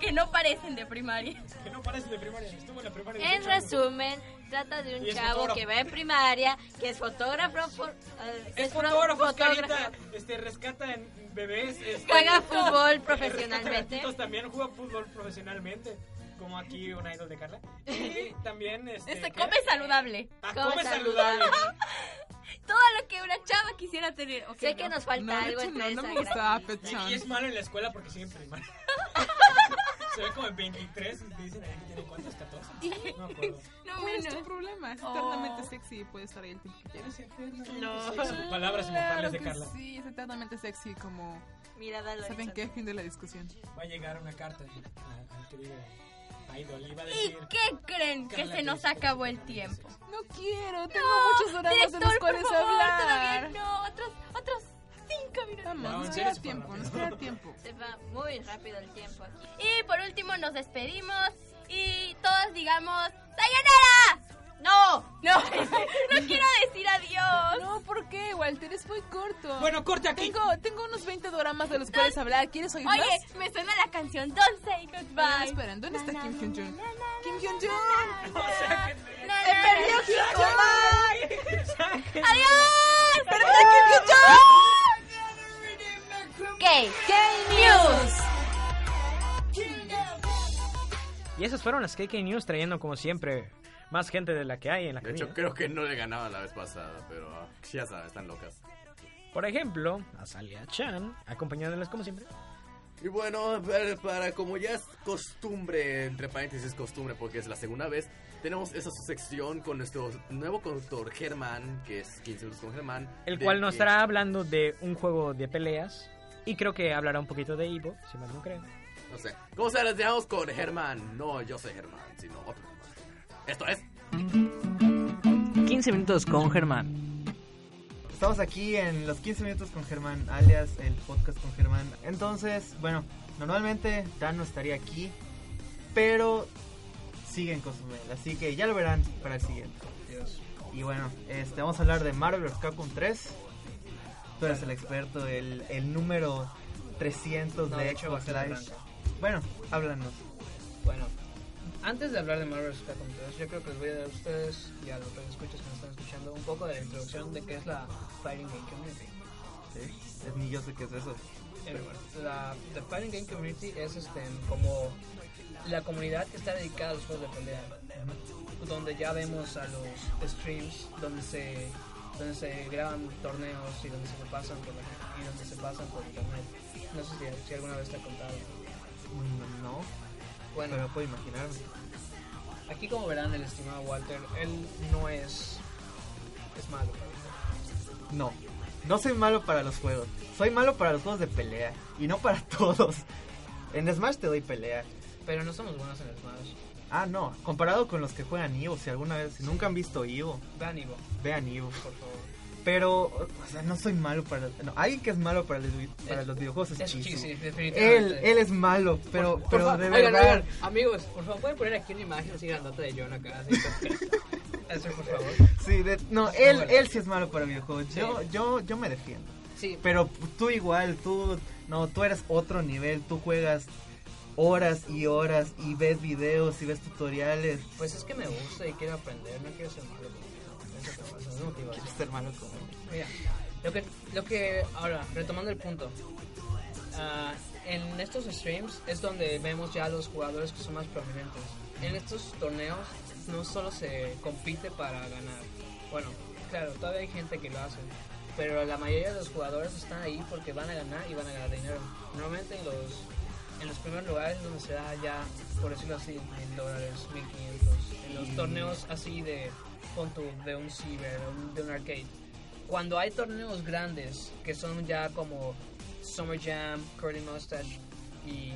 que no parecen de primaria. Que no parece de primaria. Estuvo en la primaria. En resumen, trata de un Y es chavo que va en primaria, que es fotógrafo, for- eh, Es pro- fotógrafo, fotógrafo, Carita, este, rescata en bebés. Este, Juega fútbol profesionalmente. también juega fútbol profesionalmente. Como aquí un idol de Carla. Y también este, Este ¿qué? come saludable. Ah, come come saludable. Todo lo que una chava quisiera tener. ok, Sé que ¿no? nos falta No, de algo entre no, no esa Y, y es malo en la escuela porque sigue en primaria. Se ve como en 23 y dicen ahí que tiene cuántos, 14. No me acuerdo. No, ¿Cuál es tu problema? Es Oh. eternamente sexy y puede estar ahí el tiempo que quieras. No. Palabras inmortales de que Carla. sí, es eternamente sexy como... Mirada al ¿Saben qué? Fin de la discusión. Va a llegar una carta a- al querido y va a ¿Y decir... qué creen? Que se nos acabó el tiempo. No quiero, tengo No, muchos dramas de los cuales por favor, hablar. todavía no, otros, otros cinco minutos. Vamos, No, en nos queda tiempo, nos queda tiempo. Se va muy rápido el tiempo aquí. Y por último nos despedimos y todos digamos ¡Sayonara! No, no, no quiero decir adiós. No, ¿por qué, Walter? Es muy corto. Bueno, corte aquí. Tengo, tengo unos 20 dramas de los cuales hablar. ¿Quieres oír Oye, más? me suena la canción Don't Say Goodbye. Oigan, esperen, ¿dónde está Kim Hyun Jun? Kim Hyun Jun. Na, ¡He na, perdido na. Kiko! ¡Adiós! ¡Perdón, Kim Hyun Jun! ¿Qué? News. Y esas fueron las KK News trayendo como siempre más gente de la que hay en la De hecho, creo que no le ganaban la vez pasada, pero ah, ya saben, están locas. Por ejemplo, Azalia Chan, acompañándoles como siempre. Y bueno, para, para- como ya es costumbre, entre paréntesis costumbre, porque es la segunda vez, tenemos esa sección con nuestro nuevo conductor Germán, que es 15 minutos con Germán. El cual nos que- estará hablando de un juego de peleas. Y creo que hablará un poquito de Evo, si mal no creo. No sé. ¿Cómo se las dejamos con Germán? No, yo soy Germán, sino otro. Esto es... 15 minutos con Germán. Estamos aquí en los 15 minutos con Germán, alias el podcast con Germán. Entonces, bueno, normalmente Dan no estaría aquí, pero siguen con su mail, así que ya lo verán para el siguiente. Y bueno, este, vamos a hablar de Marvel vs. Capcom 3. Tú eres el experto, el, el número 300 No, de de hecho, Xbox Live. Bueno, háblanos. Bueno, antes de hablar de Marvel vs. Capcom 3, yo creo que les voy a dar a ustedes y a los que escuchas que me están escuchando un poco de la introducción de qué es la Fighting Game Community. ¿sí? Es ni yo sé qué es eso. Bueno, la the Fighting Game Community es este, como la comunidad que está dedicada a los juegos de pelea, donde ya vemos a los streams donde se donde se graban torneos y donde se pasan por la, y donde se pasan por internet. No sé si, si alguna vez te ha contado. Mm, No, Bueno, pero puedo imaginarme. Aquí como verán el estimado Walter, él no es es malo. No, no soy malo para los juegos. Soy malo para los juegos de pelea. Y no para todos. En Smash te doy pelea. Pero no somos buenos en Smash. Ah, no. Comparado con los que juegan Evo, si alguna vez, si nunca han visto Evo, Vean Ivo, vean Evo. por favor. Pero, o sea, no soy malo para... No, alguien que es malo para, los para los videojuegos es, Es Chizu. cheesy, Él, definitivamente. él es malo, pero, Por- por pero favor, de verdad... oigan, amigos, por favor, pueden poner aquí una imagen así grandota de John acá. Así, Eso, por favor. Sí, de- no, él, él sí es malo para videojuegos. Yo, yo, yo me defiendo. Sí, Pero tú igual, tú, no, tú eres otro nivel, tú juegas horas y horas y ves videos y ves tutoriales. pues es que me gusta y quiero aprender, no quiero ser malo. Quieres ser malo como. Mira, lo que, lo que, ahora, retomando el punto, ah, en estos streams es donde vemos ya a los jugadores que son más prominentes. En estos torneos no solo se compite para ganar, bueno, claro, todavía hay gente que lo hace, pero la mayoría de los jugadores están ahí porque van a ganar y van a ganar dinero. Normalmente en los, en los primeros lugares es donde se da ya, por decirlo así, mil dólares, mil quinientos. En los torneos así de, pon tú, de un ciber, un- de un arcade cuando hay torneos grandes que son ya como Summer Jam, Curly Mustache y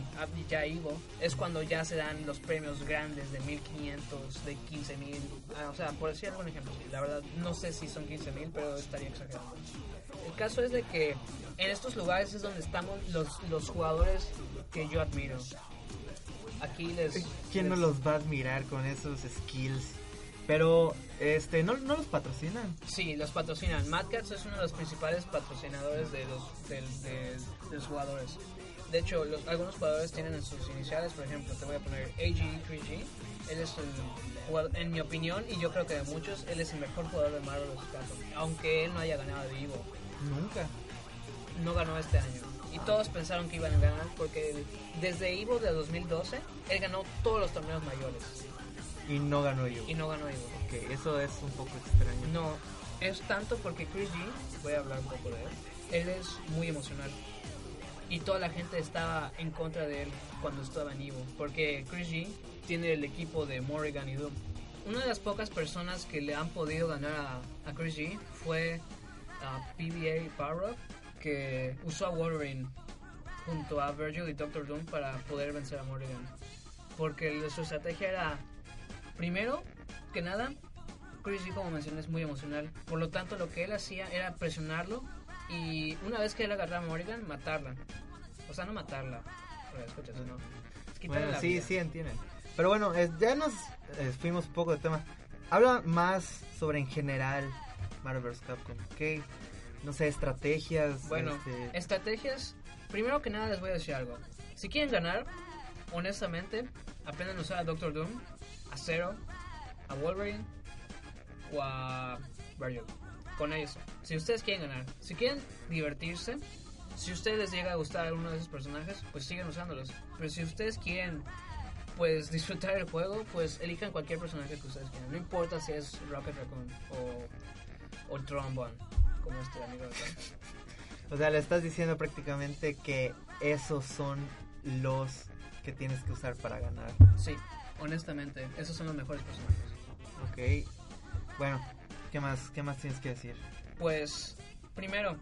ya Evo, es cuando ya se dan los premios grandes de 1500, de 15000. Ah, o sea, por decir algún ejemplo, la verdad no sé si son 15000, pero estaría exagerando. El caso es de que en estos lugares es donde estamos los, los jugadores que yo admiro. Aquí les. ¿Quién no les- los va a admirar con esos skills? Pero, este, ¿no, no los patrocinan? Sí, los patrocinan. Mad Cats es uno de los principales patrocinadores de los, del- de, de los jugadores. De hecho, los, algunos jugadores tienen en sus iniciales, por ejemplo, te voy a poner AG3G. Él es el jugador, en mi opinión, y yo creo que de muchos, él es el mejor jugador de Marvel vs. Capcom. Aunque él no haya ganado de Evo. Nunca. No ganó este año. Y todos pensaron que iban a ganar porque desde Evo de 2012, él ganó todos los torneos mayores. Y no ganó yo. Y no ganó Evo. Ok, eso es un poco extraño. No, es tanto porque Chris G, voy a hablar un poco de él, él es muy emocional. Y toda la gente estaba en contra de él cuando estaba en Evo. Porque Chris G tiene el equipo de Morrigan y Doom. Una de las pocas personas que le han podido ganar a, a Chris G fue a PBA Power que usó a Wolverine junto a Virgil y Doctor Doom para poder vencer a Morrigan. Porque su estrategia era, primero que nada, Chris G, como mencioné, es muy emocional. Por lo tanto, lo que él hacía era presionarlo y una vez que él agarraba a Morrigan, matarla. O sea, no matarla. Pero escucha, no. Es Bueno, la sí, vida. sí entienden. Pero bueno, es- ya nos eh, fuimos un poco de tema. Habla más sobre en general Marvel vs. Capcom. ¿Qué? No sé, estrategias. Bueno, este, estrategias. Primero que nada les voy a decir algo. Si quieren ganar, honestamente, aprendan a usar a Doctor Doom, a Zero, a Wolverine o a Virgil. Con eso. Si ustedes quieren ganar, si quieren divertirse, si ustedes les llega a gustar alguno de esos personajes, pues sigan usándolos. Pero si ustedes quieren pues disfrutar el juego, pues elijan cualquier personaje que ustedes quieran. No importa si es Rocket Raccoon o, o Trombone, como este amigo de. O sea, le estás diciendo prácticamente que esos son los que tienes que usar para ganar. Sí, honestamente, esos son los mejores personajes. Ok. Bueno, ¿qué más, qué más tienes que decir? Pues, primero,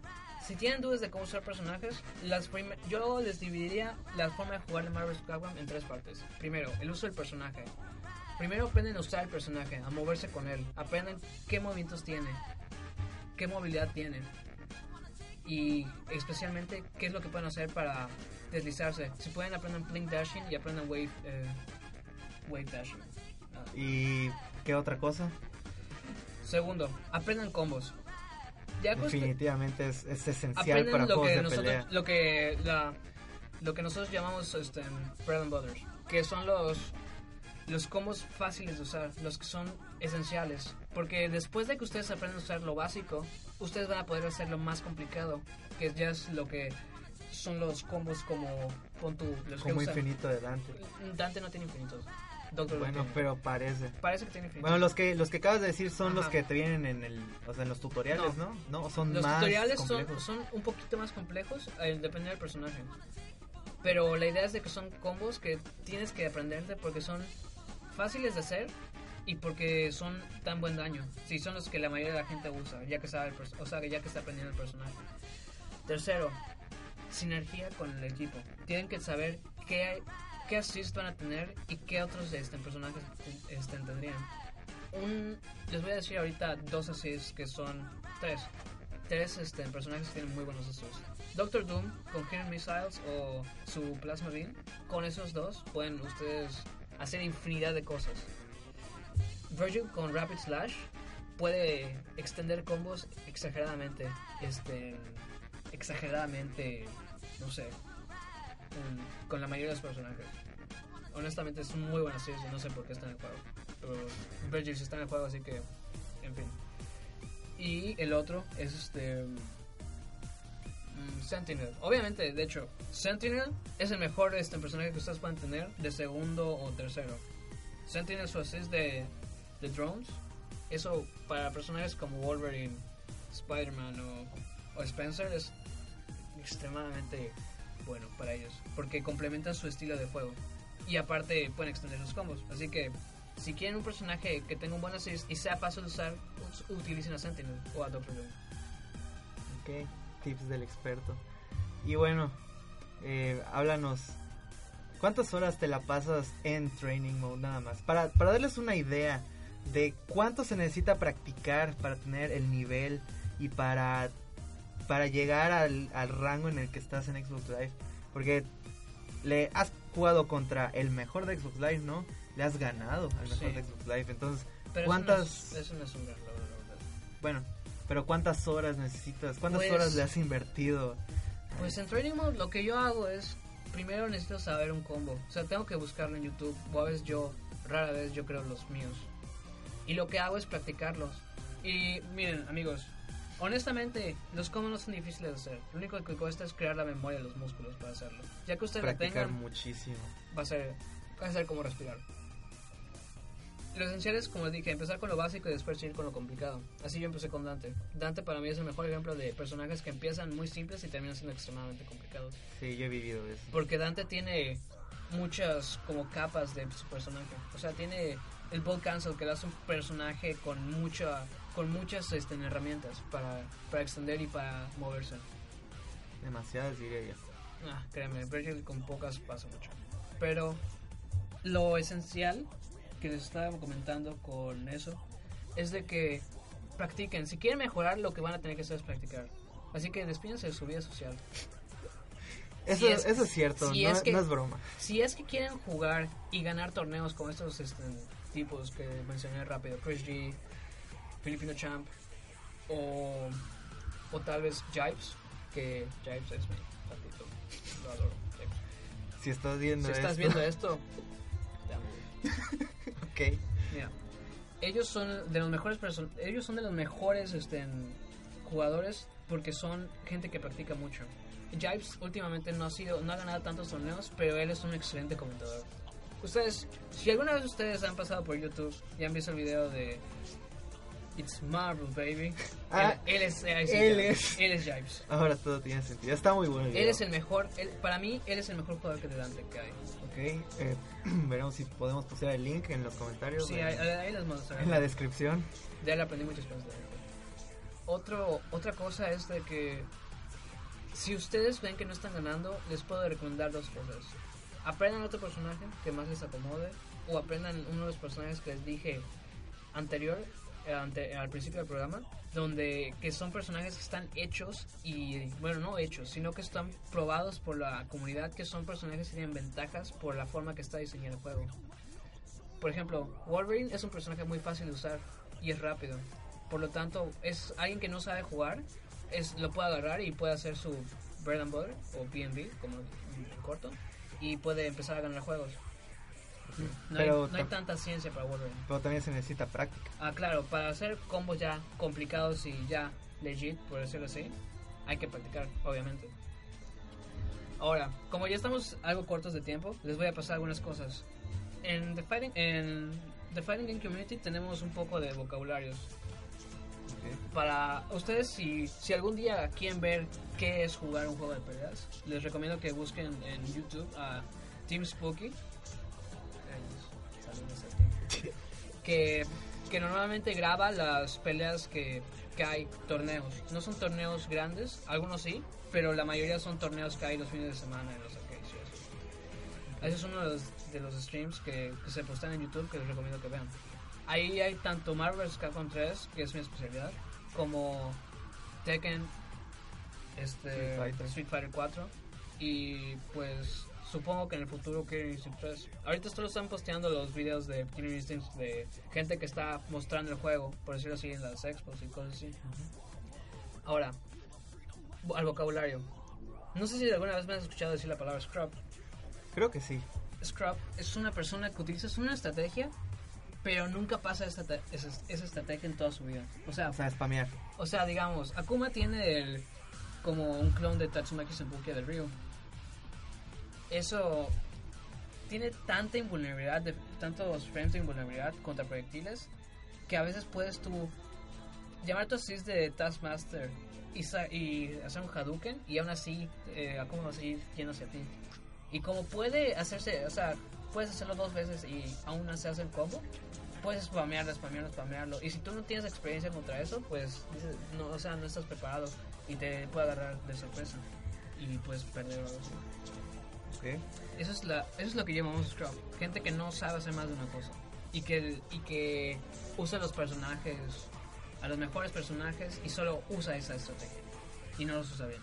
si tienen dudas de cómo usar personajes, las yo les dividiría la forma de jugar de Marvel. Capcom en tres partes. Primero, el uso del personaje. Primero aprenden a usar el personaje, a moverse con él. Aprenden qué movimientos tiene, qué movilidad tiene. Y especialmente qué es lo que pueden hacer para deslizarse. Si pueden, aprendan Blink Dashing y aprendan Wave, eh, wave. Ah. ¿Y qué otra cosa? Segundo, aprendan combos. Ya Definitivamente es, es esencial para lo juegos que de nosotros pelea. lo que la lo que nosotros llamamos este bread and butters que son los los combos fáciles de usar los que son esenciales porque después de que ustedes aprendan a usar lo básico ustedes van a poder hacer lo más complicado que ya es lo que son los combos como con tu los Como que infinito de Dante. Dante no tiene infinitos Doctor Bueno, pero parece. parece que tiene infinitos Bueno, los que los que acabas de decir son los que te vienen en el, o sea, en los tutoriales, ¿no? No, son Los más tutoriales son, complejos. son un poquito más complejos, eh, depende del personaje. Pero la idea es de que son combos que tienes que aprenderte porque son fáciles de hacer y porque son tan buen daño. Sí, son los que la mayoría de la gente usa, ya que sabe el o sea, ya que está aprendiendo el personaje. Tercero, sinergia con el equipo. Tienen que saber qué, qué assists van a tener y qué otros este, personajes este, tendrían. Un, les voy a decir ahorita dos assists que son tres. Tres este, personajes tienen muy buenos assists. Doctor Doom con Hidden Missiles o su Plasma Beam. Con esos dos pueden ustedes hacer infinidad de cosas. Virgil con Rapid Slash puede extender combos exageradamente. Este, exageradamente, no sé, con, con la mayoría de los personajes. Honestamente es muy buen assist y no sé por qué está en el juego. Pero sí está en el juego, así que, en fin. Y el otro es este. mm, Sentinel. Obviamente, de hecho, Sentinel es el mejor este, personaje que ustedes pueden tener de segundo o tercero. Sentinel su assist de, de drones. Eso para personajes como Wolverine, Spider-Man o, o Spencer es extremadamente bueno para ellos. Porque complementan su estilo de juego. Y aparte pueden extender sus combos. Así que si quieren un personaje que tenga un buen assist y sea fácil de usar, us- utilicen a Sentinel o a Doctor. Ok, tips del experto. Y bueno, eh, háblanos. ¿Cuántas horas te la pasas en Training Mode nada más? Para, para darles una idea de cuánto se necesita practicar para tener el nivel y para, para llegar al, al rango en el que estás en Xbox Live. Porque le has jugado contra el mejor de Xbox Live, ¿no? Le has ganado al mejor Sí. de Xbox Live. Entonces, Pero ¿cuántas... Eso no es, eso no es un logro, la verdad. Bueno, pero ¿cuántas horas necesitas? ¿Cuántas Pues- horas le has invertido? Pues en Training Mode lo que yo hago es, primero necesito saber un combo. O sea, tengo que buscarlo en YouTube. O a veces yo, rara vez yo creo los míos. Y lo que hago es practicarlos. Y miren, amigos, honestamente, los no son difíciles de hacer. Lo único que cuesta es crear la memoria de los músculos para hacerlo. Ya que ustedes lo tengan, muchísimo. va a ser, va a ser como respirar. Lo esencial es, como dije, empezar con lo básico y después ir con lo complicado. Así yo empecé con Dante. Dante para mí es el mejor ejemplo de personajes que empiezan muy simples y terminan siendo extremadamente complicados. Sí, yo he vivido eso. Porque Dante tiene muchas como capas de su personaje. O sea, tiene el Bolt Cancel que hace un personaje con mucha con muchas este, herramientas para, para extender y para moverse. Demasiadas diría yo. Ah, créeme, Virgil con pocas pasa mucho. Pero lo esencial que les estaba comentando con eso es de que practiquen. Si quieren mejorar, lo que van a tener que hacer es practicar. Así que despídense de su vida social. Eso, Si es- eso es cierto, si no, es que- no es broma. Si es que quieren jugar y ganar torneos con estos este, tipos que mencioné rápido, Chris G, Filipino Champ o, o tal vez Jipes, que Jipes es mi patito, lo adoro. Jipes. Si estás viendo Si estás esto- viendo esto, te amo. ok. Mira, ellos son de los mejores person- ellos son de los mejores este, jugadores porque son gente que practica mucho. Jipes últimamente no ha sido no ha ganado tantos torneos, pero él es un excelente comentador. Ustedes, si alguna vez ustedes han pasado por YouTube y han visto el video de It's Marvel Baby, Ah, él, él es él ya, es. él es Jipes. Ahora todo tiene sentido. Está muy bueno el Él es el mejor, él- para mí él es el mejor jugador que de Dante que hay. Ok, eh, veremos si podemos postear el link en los comentarios. Sí, de- ahí, ahí mando en la descripción. De él aprendí muchas cosas. de él. Otro, otra cosa es de que si ustedes ven que no están ganando, les puedo recomendar dos cosas. Aprendan otro personaje que más les acomode o aprendan uno de los personajes que les dije anterior, eh, al principio del programa, donde que son personajes que están hechos y, bueno, no hechos, sino que están probados por la comunidad, que son personajes que tienen ventajas por la forma que está diseñado el juego. Por ejemplo, Wolverine es un personaje muy fácil de usar y es rápido. Por lo tanto, es alguien que no sabe jugar, es lo puede agarrar y puede hacer su bread and butter o B&B, como en corto, y puede empezar a ganar juegos. No, Pero hay, no hay tanta ciencia para Wolverine. Pero también se necesita práctica. Ah, claro, para hacer combos ya complicados y ya legit, por decirlo así, hay que practicar, obviamente. Ahora, como ya estamos algo cortos de tiempo, les voy a pasar algunas cosas. En The Fighting, en The Fighting Game Community tenemos un poco de vocabularios. Para ustedes, si, si algún día quieren ver qué es jugar un juego de peleas, les recomiendo que busquen en YouTube a Team Spooky. Que, que normalmente graba las peleas que, que hay torneos. No son torneos grandes, algunos sí, pero la mayoría son torneos que hay los fines de semana en los eso. Ese es uno de los, de los streams que, que se postan en YouTube que les recomiendo que vean. Ahí hay tanto Marvel vs. Capcom 3, que es mi especialidad, como Tekken, este, Street Fighter. Street Fighter 4 y pues supongo que en el futuro Killer Instinct 3. Ahorita solo están posteando los videos de Killer Instinct de gente que está mostrando el juego, por decirlo así, en las expos y cosas así. Ahora, al vocabulario. No sé si alguna vez me has escuchado decir la palabra scrub. Creo que sí. Scrub es una persona que utiliza una estrategia, pero nunca pasa esa, esa, esa estrategia en toda su vida. O sea, O sea, spamear. o sea, digamos, Akuma tiene el, como un clon de Tatsumaki Senpukia de Ryu. Eso tiene tanta invulnerabilidad, de, tantos frames de invulnerabilidad contra proyectiles, que a veces puedes tú llamar tu assist de Taskmaster y, y hacer un Hadouken y aún así eh, Akuma va a seguir yendo hacia ti. Y como puede hacerse, o sea, puedes hacerlo dos veces y aún así hace el combo, puedes spamearlo, spamearlo, spamearlo. Y si tú no tienes experiencia contra eso, pues no, o sea, no estás preparado. y te puede agarrar de sorpresa y puedes perder algo así. Eso es, la, eso es lo que llamamos scrub. Gente que no sabe hacer más de una cosa. Y que, y que usa los personajes, a los mejores personajes, y solo usa esa estrategia. Y no los usa bien.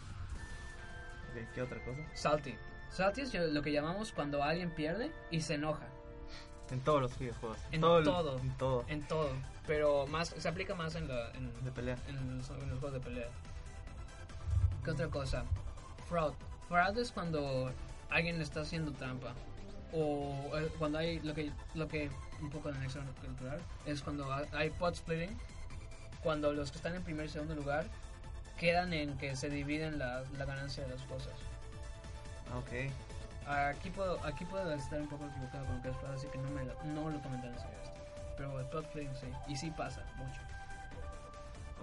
Ok, ¿Qué otra cosa? Salty. Salty es lo que llamamos cuando alguien pierde y se enoja. En todos los videojuegos. En todo. todo. En todo. En todo. Pero más se aplica más en, la, en, De pelea. en los, en los juegos de pelea. ¿Qué otra cosa? Fraud. Fraud es cuando alguien está haciendo trampa. O eh, cuando hay lo que, lo que un poco de anexo cultural es cuando ha- hay pot splitting. Cuando los que están en primer y segundo lugar quedan en que se dividen la, la ganancia de las cosas. Ok. Aquí puedo, aquí puedo estar un poco equivocado con lo que es Fraud, así que no, me lo, no lo comentan en serio esto. Pero el pot splitting sí. Y sí pasa mucho.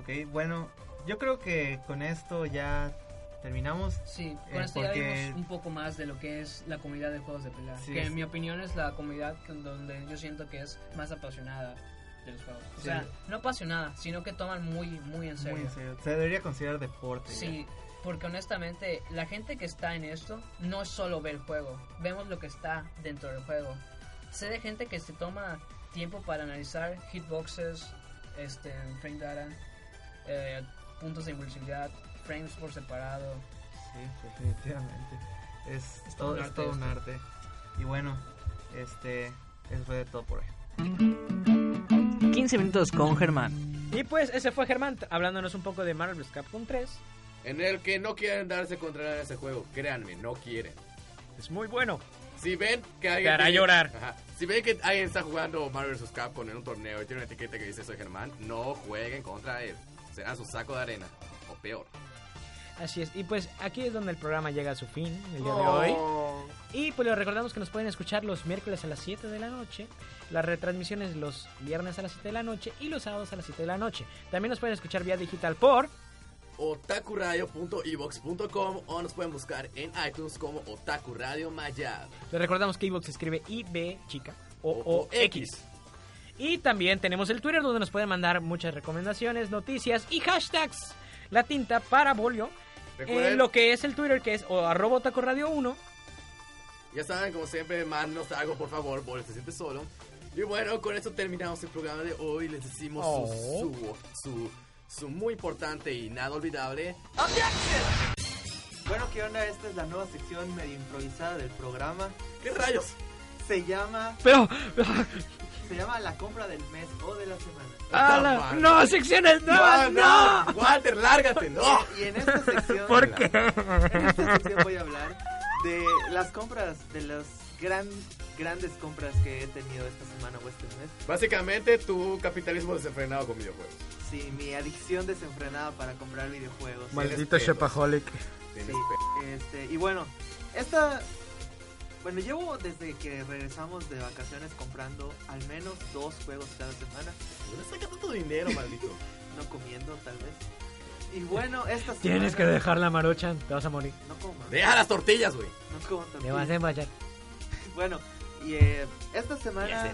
Ok, bueno, yo creo que con esto ya terminamos. Sí, con Eh, esto ya porque- vimos un poco más de lo que es la comunidad de juegos de pelea. Sí, que es- en mi opinión es la comunidad donde yo siento que es más apasionada de los juegos. O Sí. sea, no apasionada, sino que toman muy, muy en serio. Muy en serio. Se debería considerar deporte. ya. Porque honestamente la gente que está en esto no solo ver el juego, vemos lo que está dentro del juego. Sé de gente que se toma tiempo para analizar hitboxes, este, frame data, eh, puntos de impulsividad, frames por separado. Sí, definitivamente. Es, Es todo, todo un es arte todo un arte. Y bueno, este, eso fue todo por hoy. 15 minutos con Germán. Y pues ese fue Germán hablándonos un poco de Marvel vs. Capcom 3. En el que no quieren darse contra en ese juego. Créanme, no quieren. Es muy bueno. Si ven que alguien. Te hará tiene- llorar. Ajá. Si ven que alguien está jugando Marvel vs. Capcom en un torneo y tiene una etiqueta que dice soy Germán, no jueguen contra él. Será su saco de arena. O peor. Así es. Y pues aquí es donde el programa llega a su fin el día de Oh. hoy. Y pues les recordamos que nos pueden escuchar los miércoles a las 7 de la noche, las retransmisiones los viernes a las 7 de la noche y los sábados a las 7 de la noche. También nos pueden escuchar vía digital por... otakuradio.evox.com o nos pueden buscar en iTunes como Otaku Radio Mayab. Les recordamos que se escribe IB chica o O- X. Y también tenemos el Twitter donde nos pueden mandar muchas recomendaciones, noticias y hashtags. La tinta para Bolio. Recuerden- lo que es el Twitter que es o arroba Radio 1. Ya saben, como siempre, mándanos algo, por favor, Bol se siente solo. Y bueno, con esto terminamos el programa de hoy. Les decimos Oh. su, su, su, su muy importante y nada olvidable. Bueno, ¿qué onda? Esta es la nueva sección medio improvisada del programa. ¿Qué rayos? Se llama, Pero... se llama la compra del mes o de la semana. ¡Ah, la- no, secciones, no, no. Walter, lárgate, no. Y en esta sección, ¿Por qué? en esta sección voy a hablar de las compras, de las gran, grandes compras que he tenido esta semana o este mes. Básicamente, tu capitalismo desenfrenado con videojuegos. Sí, mi adicción desenfrenada para comprar videojuegos. Maldito. Shepaholic. Sí, este, y bueno, esta. Bueno, llevo desde que regresamos de vacaciones comprando al menos dos juegos cada semana, ¿Dónde sacas tanto dinero, maldito? no comiendo tal vez. Y bueno, esta semana. Tienes que dejar la maruchan, te vas a morir. No como, Deja las tortillas, güey. no como Te vas a tortillas. emballar. Bueno, y eh, esta semana.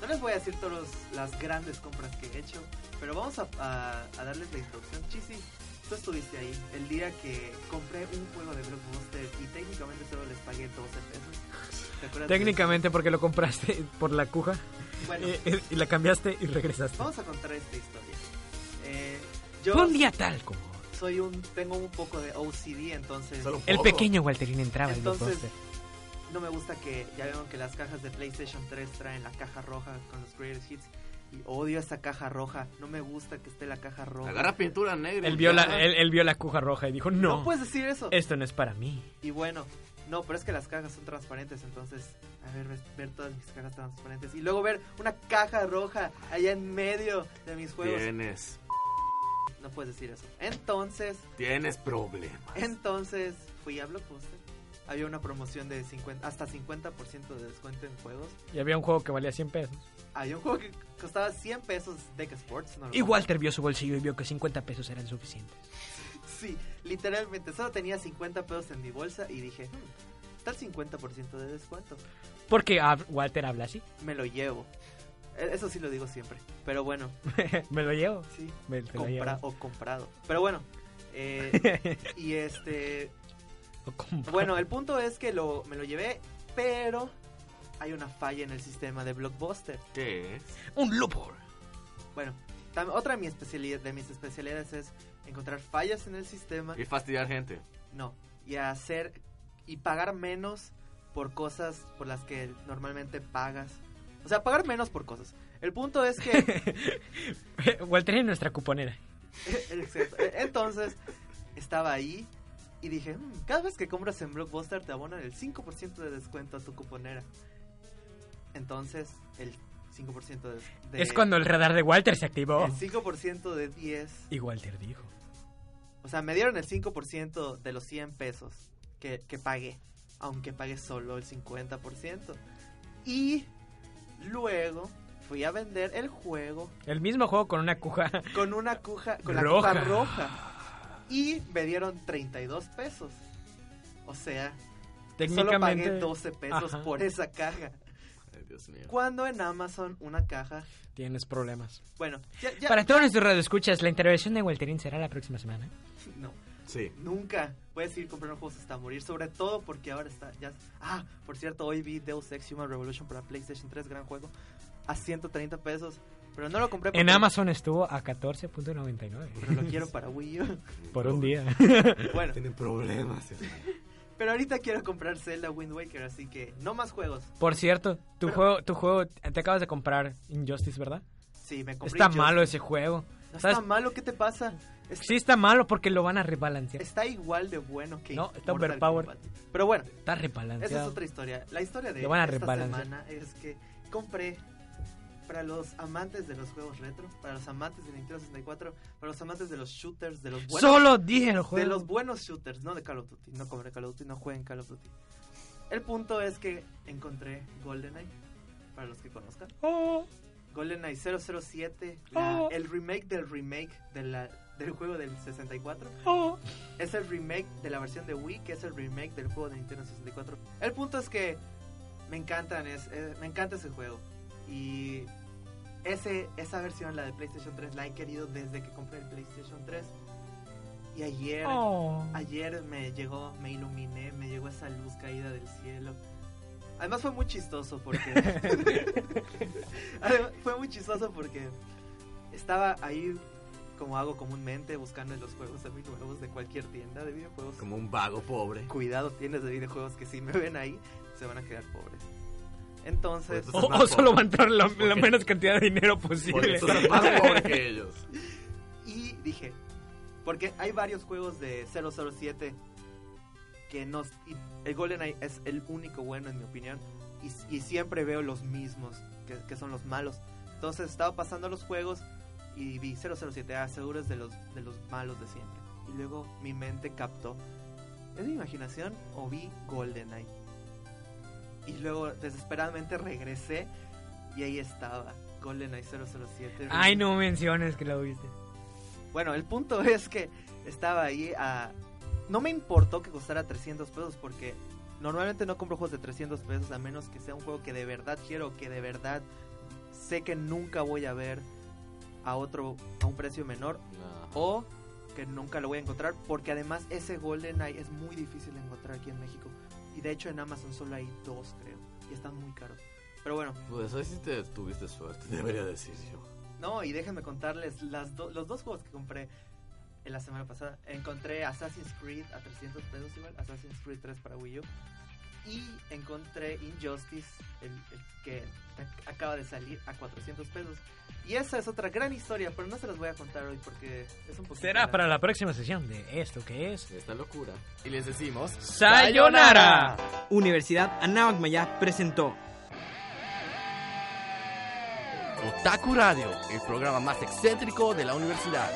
No les voy a decir todas las grandes compras que he hecho, pero vamos a, a- a darles la introducción. Chisi, tú estuviste ahí el día que compré un juego de Blockbuster y técnicamente solo les pagué 12 pesos. ¿Te acuerdas Técnicamente porque lo compraste por la cuja? Bueno, y, y la cambiaste y regresaste. vamos a contar esta historia. Eh, yo Fue un día tal como soy un, tengo un poco de OCD, entonces el pequeño Walterín entraba en Entonces, Blockbuster. No me gusta que ya vieron que las cajas de PlayStation 3 traen la caja roja con los greatest hits. Y odio esta caja roja. No me gusta que esté la caja roja. Agarra pintura negra. Él vio, la, él, él vio la cuja roja y dijo, no, No puedes decir eso. esto no es para mí. Y bueno, no, pero es que las cajas son transparentes, entonces, a ver, ver todas mis cajas transparentes. Y luego ver una caja roja allá en medio de mis juegos. Tienes, No puedes decir eso. Entonces, tienes problemas. entonces, fui a Blockbuster. Había una promoción de 50, hasta 50% de descuento en juegos. Y había un juego que valía 100 pesos. Había un juego que costaba 100 pesos Deck Sports. No Y Walter vio su bolsillo y vio que 50 pesos eran suficientes. Sí, literalmente, solo tenía 50 pesos en mi bolsa y dije, hmm, está el 50% de descuento. Porque Walter habla así. Me lo llevo. E- Eso sí lo digo siempre. Pero bueno, Me lo llevo. sí, Me, lo llevo. o comprado. Pero bueno, Eh, y este... Bueno, el punto es que lo, me lo llevé, pero hay una falla en el sistema de Blockbuster. ¿Qué es? Un loophole. Bueno, tam- otra de, mi especialidad, de mis especialidades es encontrar fallas en el sistema. Y fastidiar gente. No, y hacer y pagar menos por cosas por las que normalmente pagas. O sea, pagar menos por cosas. El punto es que Walter es nuestra cuponera. Exacto. Entonces, estaba ahí y dije, "Mm, cada vez que compras en Blockbuster te abonan el 5% de descuento a tu cuponera. Entonces, el 5% de, de- Es cuando el radar de Walter se activó. El 5% de 10. Y Walter dijo. O sea, me dieron el 5% de los 100 pesos que, que pagué. Aunque pagué solo el 50%. Y luego fui a vender el juego El mismo juego con una cuja. con una cuja, con la cuja roja. Y me dieron 32 pesos. O sea, solo pagué Técnicamente. 12 pesos Ajá. por esa caja. Ay, Dios mío. Cuando en Amazon una caja, Tienes problemas. bueno, ya, ya- Para todos nuestros radioescuchas, la intervención de Walterín será la próxima semana. no, Sí. nunca puedes seguir comprando juegos hasta morir, sobre todo porque ahora está ya Ah, por cierto, hoy vi Deus Ex Human Revolution para PlayStation 3, gran juego, a 130 pesos, pero no lo compré En Amazon estuvo a 14.99. pero lo quiero para Wii U. Por un día. Bueno, Tienen problemas. pero ahorita quiero comprar Zelda Wind Waker, así que no más juegos. Por cierto, tu Pero- juego, tu juego, te acabas de comprar Injustice, ¿verdad? Sí, me compré Está Injustice. malo ese juego. No ¿Sabes? está malo, ¿qué te pasa? Sí está malo porque lo van a rebalancear. Está igual de bueno que No, está overpowered. Pero bueno, Está esa es rebalanceado. otra historia. La historia de Lo van a esta semana es que compré para los amantes de los juegos retro, para los amantes de Nintendo 64, para los amantes de los shooters, de los buenos Solo dije el juego. de los buenos shooters, no de Call of Duty. No compré Call of Duty, no jueguen Call of Duty. El punto es que encontré GoldenEye, para los que conozcan. Oh, GoldenEye 007, la- Oh. el remake del remake de la- del juego del 64. oh. Es el remake de la versión de Wii, que es el remake del juego de Nintendo 64. El punto es que me encantan, es, eh, me encanta ese juego. Y ese, esa versión, la de PlayStation 3, la he querido desde que compré el PlayStation 3. Y ayer, Oh. ayer me llegó, me iluminé, me llegó esa luz caída del cielo. Además fue muy chistoso porque... Además, fue muy chistoso porque estaba ahí como hago comúnmente buscando en los juegos nuevos de cualquier tienda de videojuegos. Como un vago pobre. Cuidado tienes de videojuegos que si me ven ahí se van a quedar pobres. Entonces, Pues, O, o solo va a entrar la, la menos cantidad de dinero Porque posible. eres más pobre que ellos. y dije, porque hay varios juegos de 007 que nos... y el GoldenEye es el único bueno en mi opinión y, y siempre veo los mismos, que, que son los malos. Entonces estaba pasando los juegos y vi 007, ah, seguro es de los, de los malos de siempre. Y luego mi mente captó, ¿es mi imaginación o vi GoldenEye? Y luego desesperadamente regresé y ahí estaba, GoldenEye 007. Ay, no menciones que lo viste. Bueno, el punto es que estaba ahí a... No me importó que costara 300 pesos porque normalmente no compro juegos de 300 pesos a menos que sea un juego que de verdad quiero, que de verdad sé que nunca voy a ver a otro, a un precio menor No. o que nunca lo voy a encontrar porque además ese GoldenEye es muy difícil de encontrar aquí en México y de hecho en Amazon solo hay dos creo y están muy caros. Pero bueno, Pues hoy sí te tuviste suerte, debería decir yo. no, y déjenme contarles las do- los dos juegos que compré en la semana pasada. Encontré Assassin's Creed a 300 pesos igual, Assassin's Creed 3 para Wii U. Y encontré Injustice, el, el que ac- acaba de salir a 400 pesos. Y esa es otra gran historia, pero no se las voy a contar hoy porque es un poquito... Será para la próxima sesión de esto que es. Esta locura. Y les decimos... ¡Sayonara! Universidad Anáhuac Maya presentó Otaku Radio, el programa más excéntrico de la universidad.